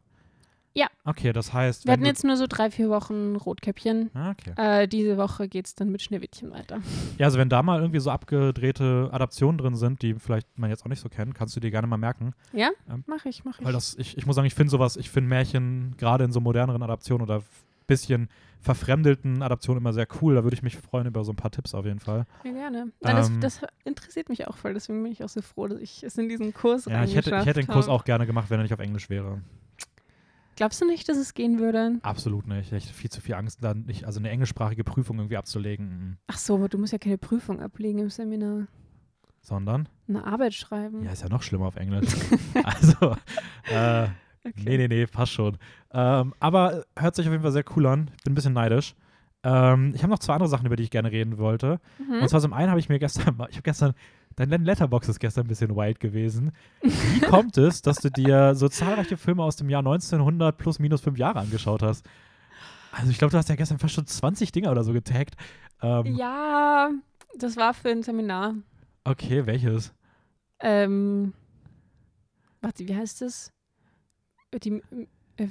Ja. Okay, das heißt, Wir hatten jetzt nur so drei, vier Wochen Rotkäppchen. Ah, okay. Äh, diese Woche geht es dann mit Schneewittchen weiter. Ja, also wenn da mal irgendwie so abgedrehte Adaptionen drin sind, die vielleicht man jetzt auch nicht so kennt, kannst du dir gerne mal merken. Ja? Ähm, Mach ich, mach ich. Weil das, ich, ich muss sagen, ich finde sowas, ich finde Märchen gerade in so moderneren Adaptionen oder bisschen verfremdelten Adaptionen immer sehr cool. Da würde ich mich freuen über so ein paar Tipps auf jeden Fall. Ja, gerne. Nein, das, Ähm, das interessiert mich auch voll, deswegen bin ich auch so froh, dass ich es in diesen Kurs Ja, ich hätte, ich hätte den Kurs auch gerne gemacht, wenn er nicht auf Englisch wäre. Glaubst du nicht, dass es gehen würde? Absolut nicht. Ich hätte viel zu viel Angst, dann nicht, also eine englischsprachige Prüfung irgendwie abzulegen. Mhm. Ach so, aber du musst ja keine Prüfung ablegen im Seminar. Sondern, Eine Arbeit schreiben. ja, ist ja noch schlimmer auf Englisch. also, äh, okay. Nee, nee, nee, passt schon. Ähm, aber hört sich auf jeden Fall sehr cool an. Ich bin ein bisschen neidisch. Ähm, ich habe noch zwei andere Sachen, über die ich gerne reden wollte. Mhm. Und zwar zum einen habe ich mir gestern, ich habe gestern, dein Letterbox ist gestern ein bisschen wild gewesen. Wie kommt es, dass du dir so zahlreiche Filme aus dem Jahr 1900 plus minus fünf Jahre angeschaut hast? Also ich glaube, du hast ja gestern fast schon 20 Dinger oder so getaggt. Ähm, Ja, das war für ein Seminar. Okay, welches? Ähm, warte, wie heißt das? Die äh?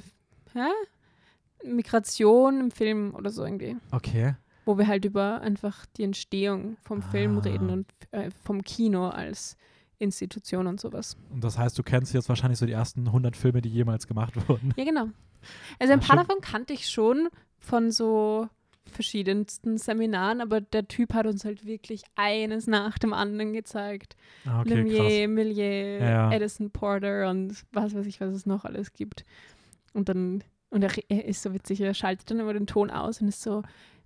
Migration im Film oder so irgendwie. Okay. Wo wir halt über einfach die Entstehung vom Film Ah. reden und äh, vom Kino als Institution und sowas. Und das heißt, du kennst jetzt wahrscheinlich so die ersten 100 Filme, die jemals gemacht wurden. Ja, genau. Also ein Ach, paar schön. davon kannte ich schon von so verschiedensten Seminaren, aber der Typ hat uns halt wirklich eines nach dem anderen gezeigt. Ah, okay, Lumiere, krass. Millier, Ja. Edison Porter und was weiß ich, was es noch alles gibt. Und dann, und er, er ist so witzig, er schaltet dann immer den Ton aus und ist so,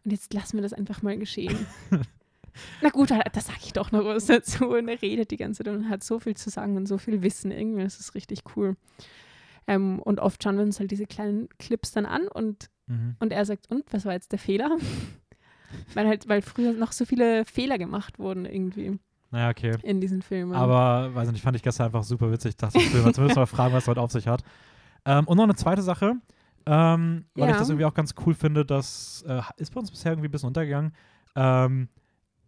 und jetzt lassen wir das einfach mal geschehen. Na gut, da, da sage ich doch noch was dazu. Und er redet die ganze Zeit und hat so viel zu sagen und so viel Wissen. Irgendwie das ist richtig cool. Ähm, und oft schauen wir uns halt diese kleinen Clips dann an und, Mhm. und er sagt, und was war jetzt der Fehler? weil halt, weil früher noch so viele Fehler gemacht wurden irgendwie Naja, okay. in diesen Filmen. Aber, weiß nicht, fand ich gestern einfach super witzig. Ich dachte, ich will mal zumindest mal fragen, was es heute auf sich hat. Ähm, und noch eine zweite Sache, ähm, weil ich Ja. das irgendwie auch ganz cool finde, das äh, ist bei uns bisher irgendwie ein bisschen untergegangen. Ähm,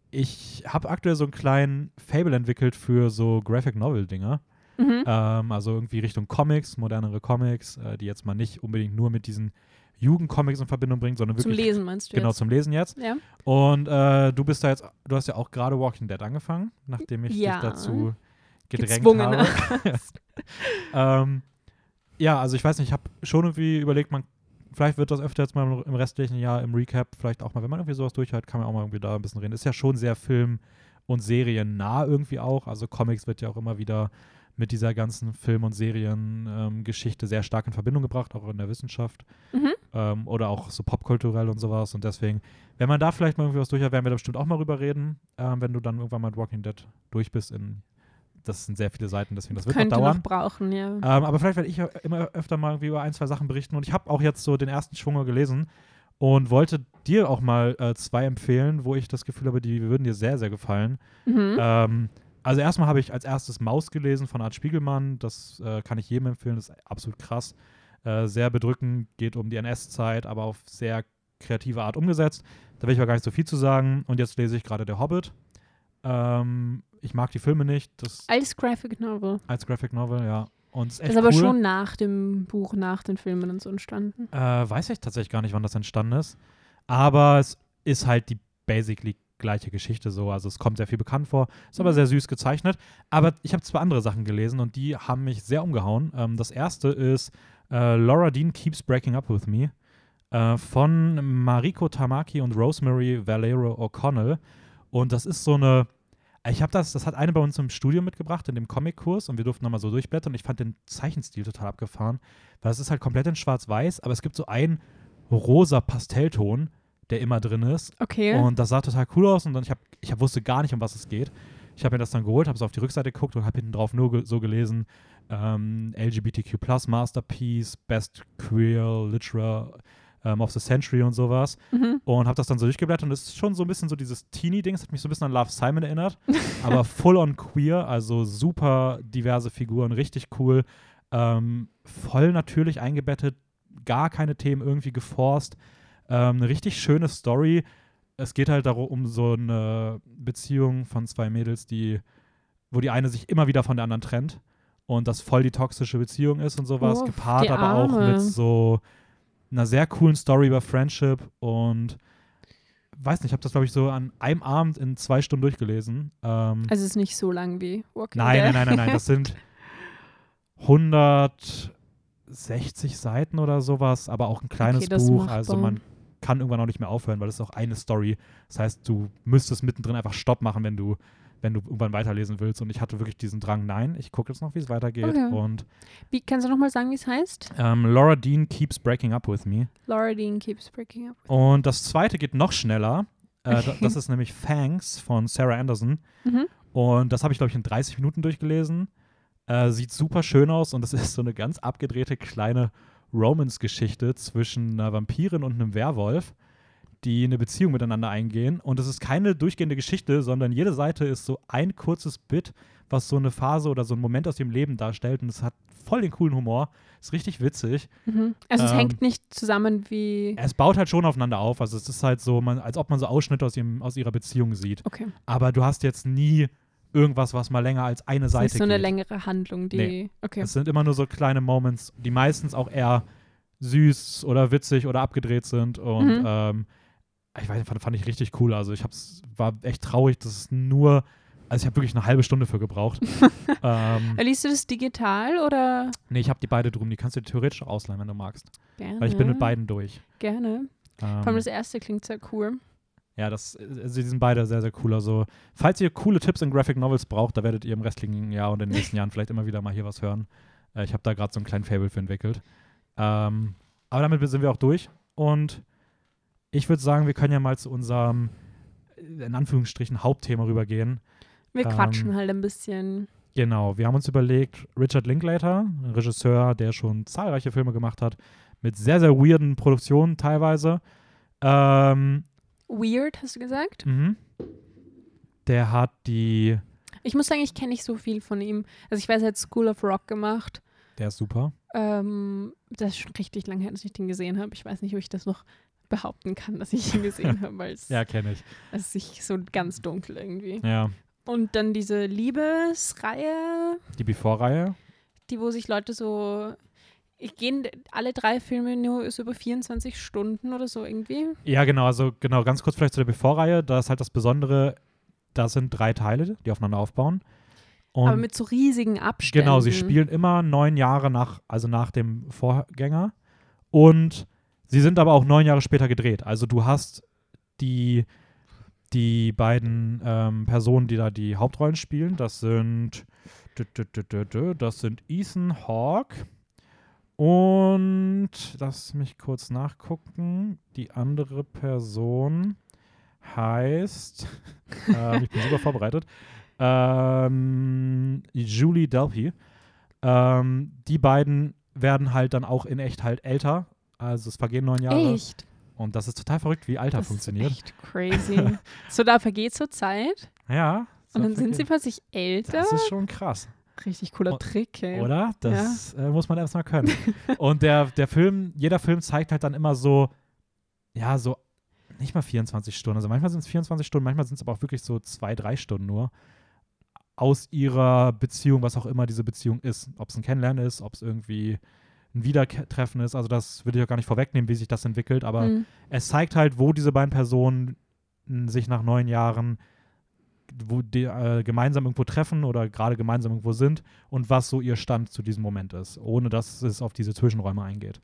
ich habe aktuell so einen kleinen Fable entwickelt für so Graphic Novel-Dinger. mhm. Ähm, also irgendwie Richtung Comics, modernere Comics, äh, die jetzt mal nicht unbedingt nur mit diesen Jugendcomics in Verbindung bringen, sondern Zum wirklich Lesen meinst du genau jetzt? zum Lesen jetzt. Ja. Und äh, du bist da jetzt, du hast ja auch gerade Walking Dead angefangen, nachdem ich Ja. dich dazu gedrängt Gezwungen habe. ähm, ja, also ich weiß nicht, ich habe schon irgendwie überlegt, man, vielleicht wird das öfter jetzt mal im restlichen Jahr im Recap, vielleicht auch mal, wenn man irgendwie sowas durchhält, kann man auch mal irgendwie da ein bisschen reden. Ist ja schon sehr Film- und Seriennah irgendwie auch. Also Comics wird ja auch immer wieder mit dieser ganzen Film- und Seriengeschichte sehr stark in Verbindung gebracht, auch in der Wissenschaft Mhm. ähm, oder auch so popkulturell und sowas. Und deswegen, wenn man da vielleicht mal irgendwie was durch hat, werden wir da bestimmt auch mal rüber reden, ähm, wenn du dann irgendwann mal mit Walking Dead durch bist. In, das sind sehr viele Seiten, deswegen das wird Könnte noch dauern. noch brauchen, ja. Ähm, aber vielleicht werde ich ja immer öfter mal irgendwie über ein, zwei Sachen berichten. Und ich habe auch jetzt so den ersten Schwung gelesen und wollte dir auch mal äh, zwei empfehlen, wo ich das Gefühl habe, die würden dir sehr, sehr gefallen. Mhm. Also erstmal habe ich als erstes Maus gelesen von Art Spiegelmann. Das äh, kann ich jedem empfehlen, das ist absolut krass. Äh, sehr bedrückend, geht um die NS-Zeit, aber auf sehr kreative Art umgesetzt. Da will ich aber gar nicht so viel zu sagen. Und jetzt lese ich gerade Der Hobbit. Ähm, ich mag die Filme nicht, Als Graphic Novel. als Graphic Novel, ja. Und ist Das ist aber cool. schon nach dem Buch, nach den Filmen und so entstanden. Äh, weiß ich tatsächlich gar nicht, wann das entstanden ist. Aber es ist halt die basically gleiche Geschichte so. Also es kommt sehr viel bekannt vor, ist aber Mhm. sehr süß gezeichnet. Aber ich habe zwei andere Sachen gelesen und die haben mich sehr umgehauen. Ähm, das erste ist äh, Laura Dean Keeps Breaking Up With Me äh, von Mariko Tamaki und Rosemary Valero O'Connell. Und das ist so eine ich habe das, das hat eine bei uns im Studio mitgebracht, in dem Comic-Kurs, und wir durften nochmal so durchblättern. Und ich fand den Zeichenstil total abgefahren, weil es ist halt komplett in schwarz-weiß, aber es gibt so einen rosa Pastellton, der immer drin ist. Okay. Und das sah total cool aus. Und dann ich, hab, ich hab, wusste gar nicht, um was es geht. Ich habe mir das dann geholt, habe es auf die Rückseite geguckt und habe hinten drauf nur ge so gelesen: ähm, LGBTQ Masterpiece, Best Queer Literature ähm, of the Century und sowas. mhm. Und habe das dann so durchgeblättert und es ist schon so ein bisschen so dieses Teenie-Ding. Es hat mich so ein bisschen an Love Simon erinnert, aber full on queer, also super diverse Figuren, richtig cool. Ähm, voll natürlich eingebettet, gar keine Themen irgendwie geforst. Ähm, eine richtig schöne Story. Es geht halt darum, um so eine Beziehung von zwei Mädels, die, wo die eine sich immer wieder von der anderen trennt und das voll die toxische Beziehung ist und sowas, Oh, gepaart aber auch mit so einer sehr coolen Story über Friendship und weiß nicht, ich habe das glaube ich so an einem Abend in zwei Stunden durchgelesen. Ähm, Also es ist nicht so lang wie Walking nein, Dead. nein, nein, nein, nein, das sind 160 Seiten oder sowas, aber auch ein kleines Okay, Buch, also man kann irgendwann auch nicht mehr aufhören, weil es ist auch eine Story. Das heißt, du müsstest mittendrin einfach Stopp machen, wenn du wenn du irgendwann weiterlesen willst. Und ich hatte wirklich diesen Drang, nein, ich gucke jetzt noch, wie es weitergeht. Okay. Und Wie, kannst du nochmal sagen, wie es heißt? ähm, Laura Dean keeps breaking up with me. Laura Dean keeps breaking up. Und das zweite geht noch schneller. Äh, da, das ist nämlich Fangs von Sarah Anderson. Mhm. Und das habe ich, glaube ich, in 30 Minuten durchgelesen. Äh, sieht super schön aus und es ist so eine ganz abgedrehte kleine Romance-Geschichte zwischen einer Vampirin und einem Werwolf, die eine Beziehung miteinander eingehen. Und es ist keine durchgehende Geschichte, sondern jede Seite ist so ein kurzes Bit, was so eine Phase oder so einen Moment aus dem Leben darstellt. Und es hat voll den coolen Humor. Ist richtig witzig. Mhm. Also es Ähm, hängt nicht zusammen wie. Es baut halt schon aufeinander auf. Also es ist halt so, man, als ob man so Ausschnitte aus, ihrem, aus ihrer Beziehung sieht. Okay. Aber du hast jetzt nie irgendwas, was mal länger als eine ist Seite nicht so eine geht. längere Handlung, die. Nee. Okay. Es sind immer nur so kleine Moments, die meistens auch eher süß oder witzig oder abgedreht sind. Und Mhm. ähm, ich weiß fand, fand ich richtig cool. Also ich hab's, war echt traurig, dass es nur Also ich habe wirklich eine halbe Stunde für gebraucht. ähm, Liest du das digital oder? nee, ich habe die beide drüben. Die kannst du theoretisch auch ausleihen, wenn du magst. Gerne. Weil ich bin mit beiden durch. Gerne. Vor allem Ähm, das erste klingt sehr cool. Ja, das, also die sind beide sehr, sehr cool. Also, falls ihr coole Tipps in Graphic Novels braucht, da werdet ihr im restlichen Jahr und in den nächsten Jahren vielleicht immer wieder mal hier was hören. Äh, ich habe da gerade so einen kleinen Fable für entwickelt. Ähm, aber damit sind wir auch durch. Und ich würde sagen, wir können ja mal zu unserem, in Anführungsstrichen, Hauptthema rübergehen. Wir ähm, quatschen halt ein bisschen. Genau, wir haben uns überlegt, Richard Linklater, ein Regisseur, der schon zahlreiche Filme gemacht hat, mit sehr, sehr weirden Produktionen teilweise. Ähm, Weird, hast du gesagt? mhm. Der hat die, Ich muss sagen, ich kenne nicht so viel von ihm. Also ich weiß, er hat School of Rock gemacht. der ist super. Ähm, das ist schon richtig lange her, dass ich den gesehen habe. Ich weiß nicht, ob ich das noch behaupten kann, dass ich ihn gesehen habe, weil es Ja, kenne ich. es ist so ganz dunkel irgendwie. Ja, Und dann diese Liebesreihe, die Before-Reihe. die wo sich Leute so ich gehen alle drei Filme nur ist über 24 Stunden oder so irgendwie. Ja, genau, also genau, ganz kurz vielleicht zu der Before-Reihe. Da ist halt das Besondere, da sind drei Teile, die aufeinander aufbauen. Und aber mit so riesigen Abständen. Genau, sie spielen immer neun Jahre nach, also nach dem Vorgänger. Und sie sind aber auch neun Jahre später gedreht. Also du hast die, die beiden ähm, Personen, die da die Hauptrollen spielen. Das sind das sind Ethan Hawke und lass mich kurz nachgucken. Die andere Person heißt, ähm, ich bin super vorbereitet, ähm, Julie Delpy. Ähm, die beiden werden halt dann auch in echt halt älter. Also es vergehen neun Jahre. Echt? Und das ist total verrückt, wie Alter Das funktioniert. Ist echt crazy. so, da vergeht so Zeit Ja. so und dann sind sie vergeht- plötzlich älter. Das ist schon krass. Richtig cooler Trick, ey. Oder? Das äh, muss man erstmal können. und der, der Film, jeder Film zeigt halt dann immer so, ja, so nicht mal 24 Stunden. Also manchmal sind es 24 Stunden, manchmal sind es aber auch wirklich so zwei, drei Stunden nur. Aus ihrer Beziehung, was auch immer diese Beziehung ist. Ob es ein Kennenlernen ist, ob es irgendwie ein Wiedertreffen ist. Also das will ich auch gar nicht vorwegnehmen, wie sich das entwickelt. Aber Hm. es zeigt halt, wo diese beiden Personen sich nach neun Jahren wo die, äh, gemeinsam irgendwo treffen oder gerade gemeinsam irgendwo sind und was so ihr Stand zu diesem Moment ist, ohne dass es auf diese Zwischenräume eingeht.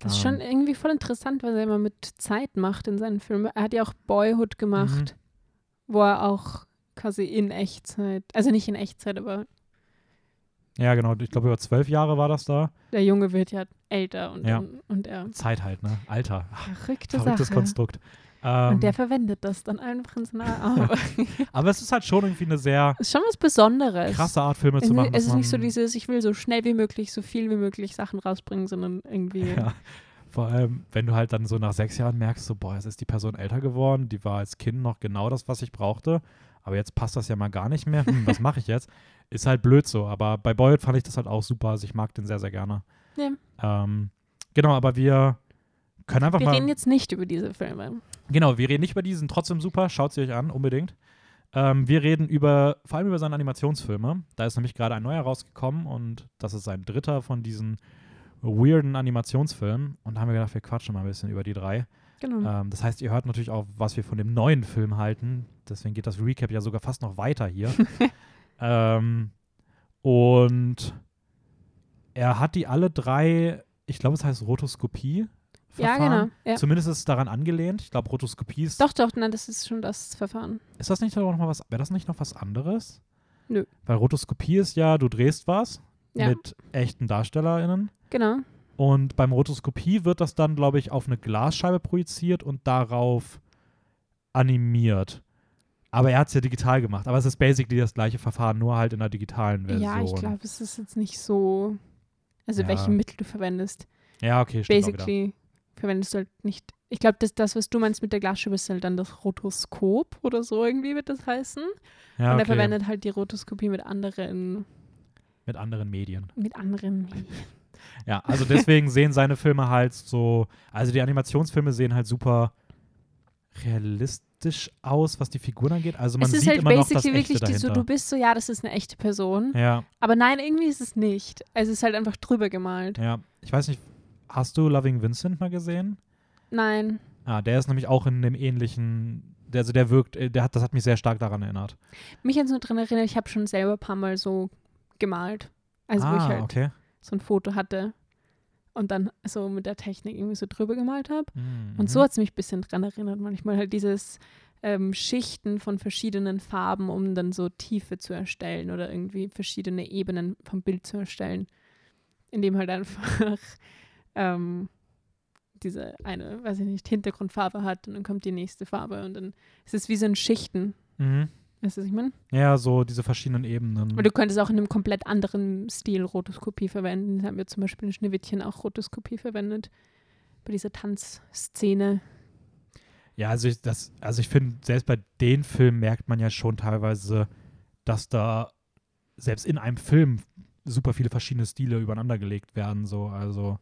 Das ist Ähm. schon irgendwie voll interessant, was er immer mit Zeit macht in seinen Filmen. Er hat ja auch Boyhood gemacht, Mhm. wo er auch quasi in Echtzeit, also nicht in Echtzeit, aber Ja, genau. Ich glaube, über zwölf Jahre war das da. der Junge wird ja älter und, Ja. und er Zeit halt, ne? Alter. verrückte Verrücktes Sache. Konstrukt. Ähm, Und der verwendet das dann einfach in seiner Arbeit. aber es ist halt schon irgendwie eine sehr ist schon was Besonderes. krasse Art, Filme Es, zu machen. es ist nicht so dieses, ich will so schnell wie möglich, so viel wie möglich Sachen rausbringen, sondern irgendwie. Ja. Vor allem, wenn du halt dann so nach sechs Jahren merkst, so, boah, jetzt ist die Person älter geworden, die war als Kind noch genau das, was ich brauchte, aber jetzt passt das ja mal gar nicht mehr. Hm, was mache ich jetzt? Ist halt blöd so, aber bei Boyd fand ich das halt auch super, also ich mag den sehr, sehr gerne. Ja. Ähm, genau, aber wir können einfach Wir mal. reden jetzt nicht über diese Filme. Genau, wir reden nicht über die, sind trotzdem super, schaut sie euch an, unbedingt. Ähm, wir reden über, vor allem über seine Animationsfilme. Da ist nämlich gerade ein neuer rausgekommen und das ist sein dritter von diesen weirden Animationsfilmen. Und da haben wir gedacht, wir quatschen mal ein bisschen über die drei. Genau. Ähm, das heißt, ihr hört natürlich auch, was wir von dem neuen Film halten. Deswegen geht das Recap ja sogar fast noch weiter hier. ähm, und er hat die alle drei, ich glaube, es heißt Rotoskopie. Ja, Verfahren. genau. Ja. Zumindest ist es daran angelehnt. Ich glaube, Rotoskopie ist. Doch, doch, nein, das ist schon das Verfahren. Ist das nicht noch mal was? Wäre das nicht noch was anderes? Nö. Weil Rotoskopie ist ja, du drehst was Ja, mit echten DarstellerInnen. genau. Und beim Rotoskopie wird das dann, glaube ich, auf eine Glasscheibe projiziert und darauf animiert. Aber er hat es ja digital gemacht. Aber es ist basically das gleiche Verfahren, nur halt in der digitalen Version. Ja, ich glaube, es ist jetzt nicht so. Also, Ja. welche Mittel du verwendest. Ja, okay, stimmt. Basically verwendest du halt nicht. Ich glaube, das, das, was du meinst mit der Glasscheibe, ist halt dann das Rotoskop oder so irgendwie wird das heißen. Ja, Und er okay. verwendet halt die Rotoskopie mit anderen, Mit anderen Medien. mit anderen. Ja, also deswegen sehen seine Filme halt so, also die Animationsfilme sehen halt super realistisch aus, was die Figuren angeht. Also man es ist sieht halt immer noch das basically Echte wirklich die, so, du bist so, ja, das ist eine echte Person. ja, Aber nein, irgendwie ist es nicht. Also es ist halt einfach drüber gemalt. ja. Ich weiß nicht, hast du Loving Vincent mal gesehen? Nein. Ah, der ist nämlich auch in dem ähnlichen der, also der wirkt, äh, der hat, das hat mich sehr stark daran erinnert. Mich jetzt nur daran erinnert, ich habe schon selber ein paar Mal so gemalt. Also wo ich ah, halt okay. so ein Foto hatte und dann so mit der Technik irgendwie so drüber gemalt habe. Mhm. Und so hat es mich ein bisschen dran erinnert. Manchmal halt dieses ähm, Schichten von verschiedenen Farben, um dann so Tiefe zu erstellen oder irgendwie verschiedene Ebenen vom Bild zu erstellen. Indem halt einfach ähm, diese eine, weiß ich nicht, Hintergrundfarbe hat und dann kommt die nächste Farbe und dann ist es wie so ein Schichten. Mhm. Weißt du, was ich meine? Ja, so diese verschiedenen Ebenen. Und du könntest auch in einem komplett anderen Stil Rotoskopie verwenden. Da haben wir zum Beispiel in Schneewittchen auch Rotoskopie verwendet. Bei dieser Tanzszene. Ja, also ich, das, also ich finde, selbst bei den Filmen merkt man ja schon teilweise, dass da selbst in einem Film super viele verschiedene Stile übereinander gelegt werden. So, also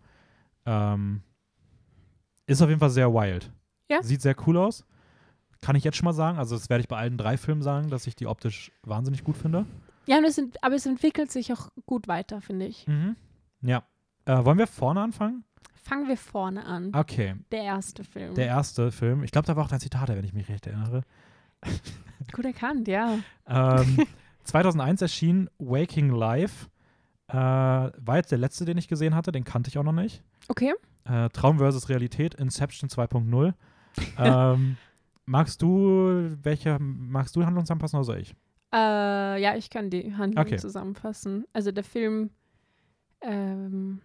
ähm, ist auf jeden Fall sehr wild. Ja. Sieht sehr cool aus. Kann ich jetzt schon mal sagen. Also, das werde ich bei allen drei Filmen sagen, dass ich die optisch wahnsinnig gut finde. Ja, es sind, aber es entwickelt sich auch gut weiter, finde ich. Mhm. Ja. Äh, wollen wir vorne anfangen? Fangen wir vorne an. Okay. Der erste Film. Der erste Film. Ich glaube, da war auch dein Zitat, wenn ich mich recht erinnere. Gut erkannt, ja. Ähm, 2001 erschien Waking Life. Äh, war jetzt der letzte, den ich gesehen hatte. Den kannte ich auch noch nicht. Okay. Äh, Traum versus Realität, Inception 2.0. ähm, magst du welche, magst du Handlungsanpassen oder soll ich? Äh, ja, ich kann die Handlung Okay. zusammenfassen. Also der Film, ähm,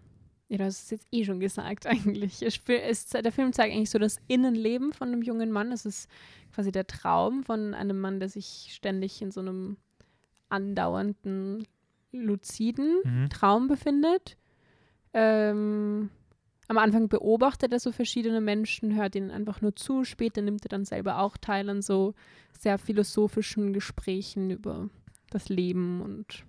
ja, hast es jetzt eh schon gesagt eigentlich. Es, der Film zeigt eigentlich so das Innenleben von einem jungen Mann. Es ist quasi der Traum von einem Mann, der sich ständig in so einem andauernden, luziden Mhm. Traum befindet. Ähm, am Anfang beobachtet er so verschiedene Menschen, hört ihnen einfach nur zu. Später nimmt er dann selber auch teil an so sehr philosophischen Gesprächen über das Leben und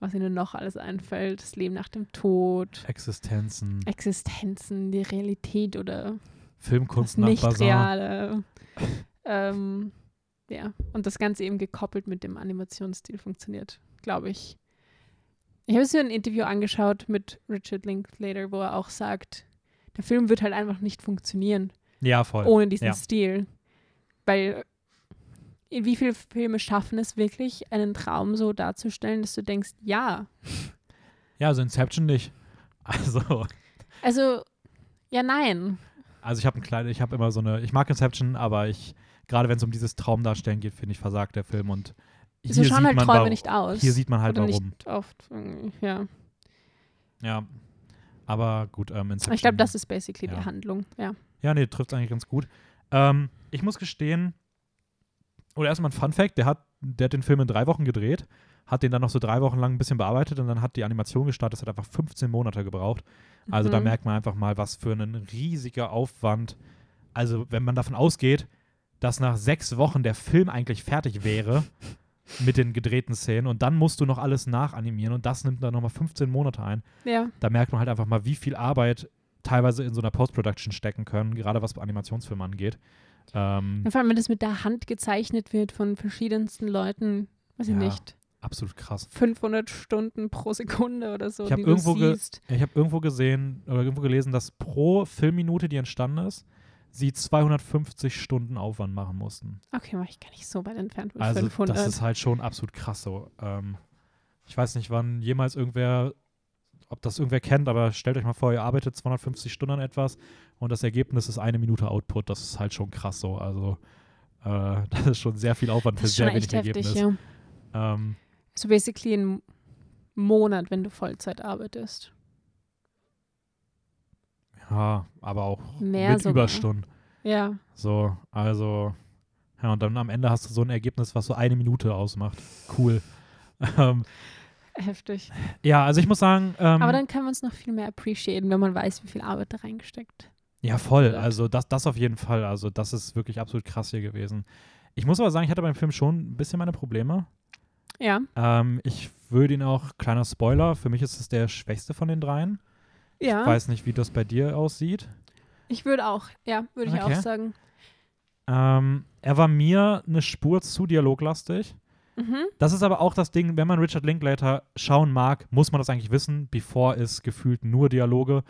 was ihnen noch alles einfällt. Das Leben nach dem Tod, Existenzen, Existenzen, die Realität oder Filmkunst nach nicht Basar. reale. ähm, ja, und das Ganze eben gekoppelt mit dem Animationsstil funktioniert, glaube ich. Ich habe es mir ein Interview angeschaut mit Richard Linklater, wo er auch sagt, der Film wird halt einfach nicht funktionieren Ja, voll. ohne diesen Ja. Stil. Weil in wie viele Filme schaffen es wirklich, einen Traum so darzustellen, dass du denkst, ja. Ja, also Inception nicht. Also, Also, ja, nein. also ich habe ein kleines, ich habe immer so eine, ich mag Inception, aber ich, gerade wenn es um dieses Traumdarstellen geht, finde ich, versagt der Film und so schauen halt Träume warum- nicht aus. Hier sieht man halt Oder warum. nicht oft. Ja. Ja. Aber gut, ähm, Inception. Ich glaube, das ist basically ja. die Handlung. Ja. Ja, nee, trifft eigentlich ganz gut. Ähm, ich muss gestehen, oder erstmal ein Fun Fact, der hat, der hat den Film in drei Wochen gedreht, hat den dann noch so drei Wochen lang ein bisschen bearbeitet und dann hat die Animation gestartet, das hat einfach 15 Monate gebraucht. Also da Mhm. merkt man einfach mal, was für ein riesiger Aufwand. Also wenn man davon ausgeht, dass nach sechs Wochen der Film eigentlich fertig wäre mit den gedrehten Szenen und dann musst du noch alles nachanimieren und das nimmt dann nochmal 15 Monate ein. Ja. Da merkt man halt einfach mal, wie viel Arbeit teilweise in so einer Post-Production stecken können, gerade was Animationsfilme angeht. Ähm, Und vor allem, wenn das mit der Hand gezeichnet wird von verschiedensten Leuten, weiß ich Ja. nicht, absolut krass. 500 Stunden pro Sekunde oder so, Ich hab die irgendwo ge-. Ich habe irgendwo gesehen oder irgendwo gelesen, dass pro Filmminute, die entstanden ist, sie 250 Stunden Aufwand machen mussten. Okay, war ich gar nicht so weit entfernt mit Also 500. das ist halt schon absolut krass so. Ähm, ich weiß nicht, wann jemals irgendwer, ob das irgendwer kennt, aber stellt euch mal vor, ihr arbeitet 250 Stunden an etwas und das Ergebnis ist eine Minute Output. Das ist halt schon krass so. Also äh, das ist schon sehr viel Aufwand das für sehr wenig heftig, Ergebnis. ja. Ähm, So basically ein Monat, wenn du Vollzeit arbeitest. Ja, aber auch Mehr mit sogar. Überstunden. Ja. So, also, ja, und dann am Ende hast du so ein Ergebnis, was so eine Minute ausmacht. Cool. ähm, Heftig. ja, also ich muss sagen, ähm, Aber dann kann man es noch viel mehr appreciaten, wenn man weiß, wie viel Arbeit da reingesteckt. ja, voll. Also das, das auf jeden Fall. Also das ist wirklich absolut krass hier gewesen. Ich muss aber sagen, ich hatte beim Film schon ein bisschen meine Probleme. Ja. Ähm, ich würde ihn auch, kleiner Spoiler, für mich ist es der schwächste von den dreien. Ja. Ich weiß nicht, wie das bei dir aussieht. Ich würde auch, ja, würde ich Okay. auch sagen. Ähm, er war mir eine Spur zu dialoglastig. Mhm. Das ist aber auch das Ding, wenn man Richard Linklater schauen mag, muss man das eigentlich wissen, bevor es gefühlt nur Dialoge,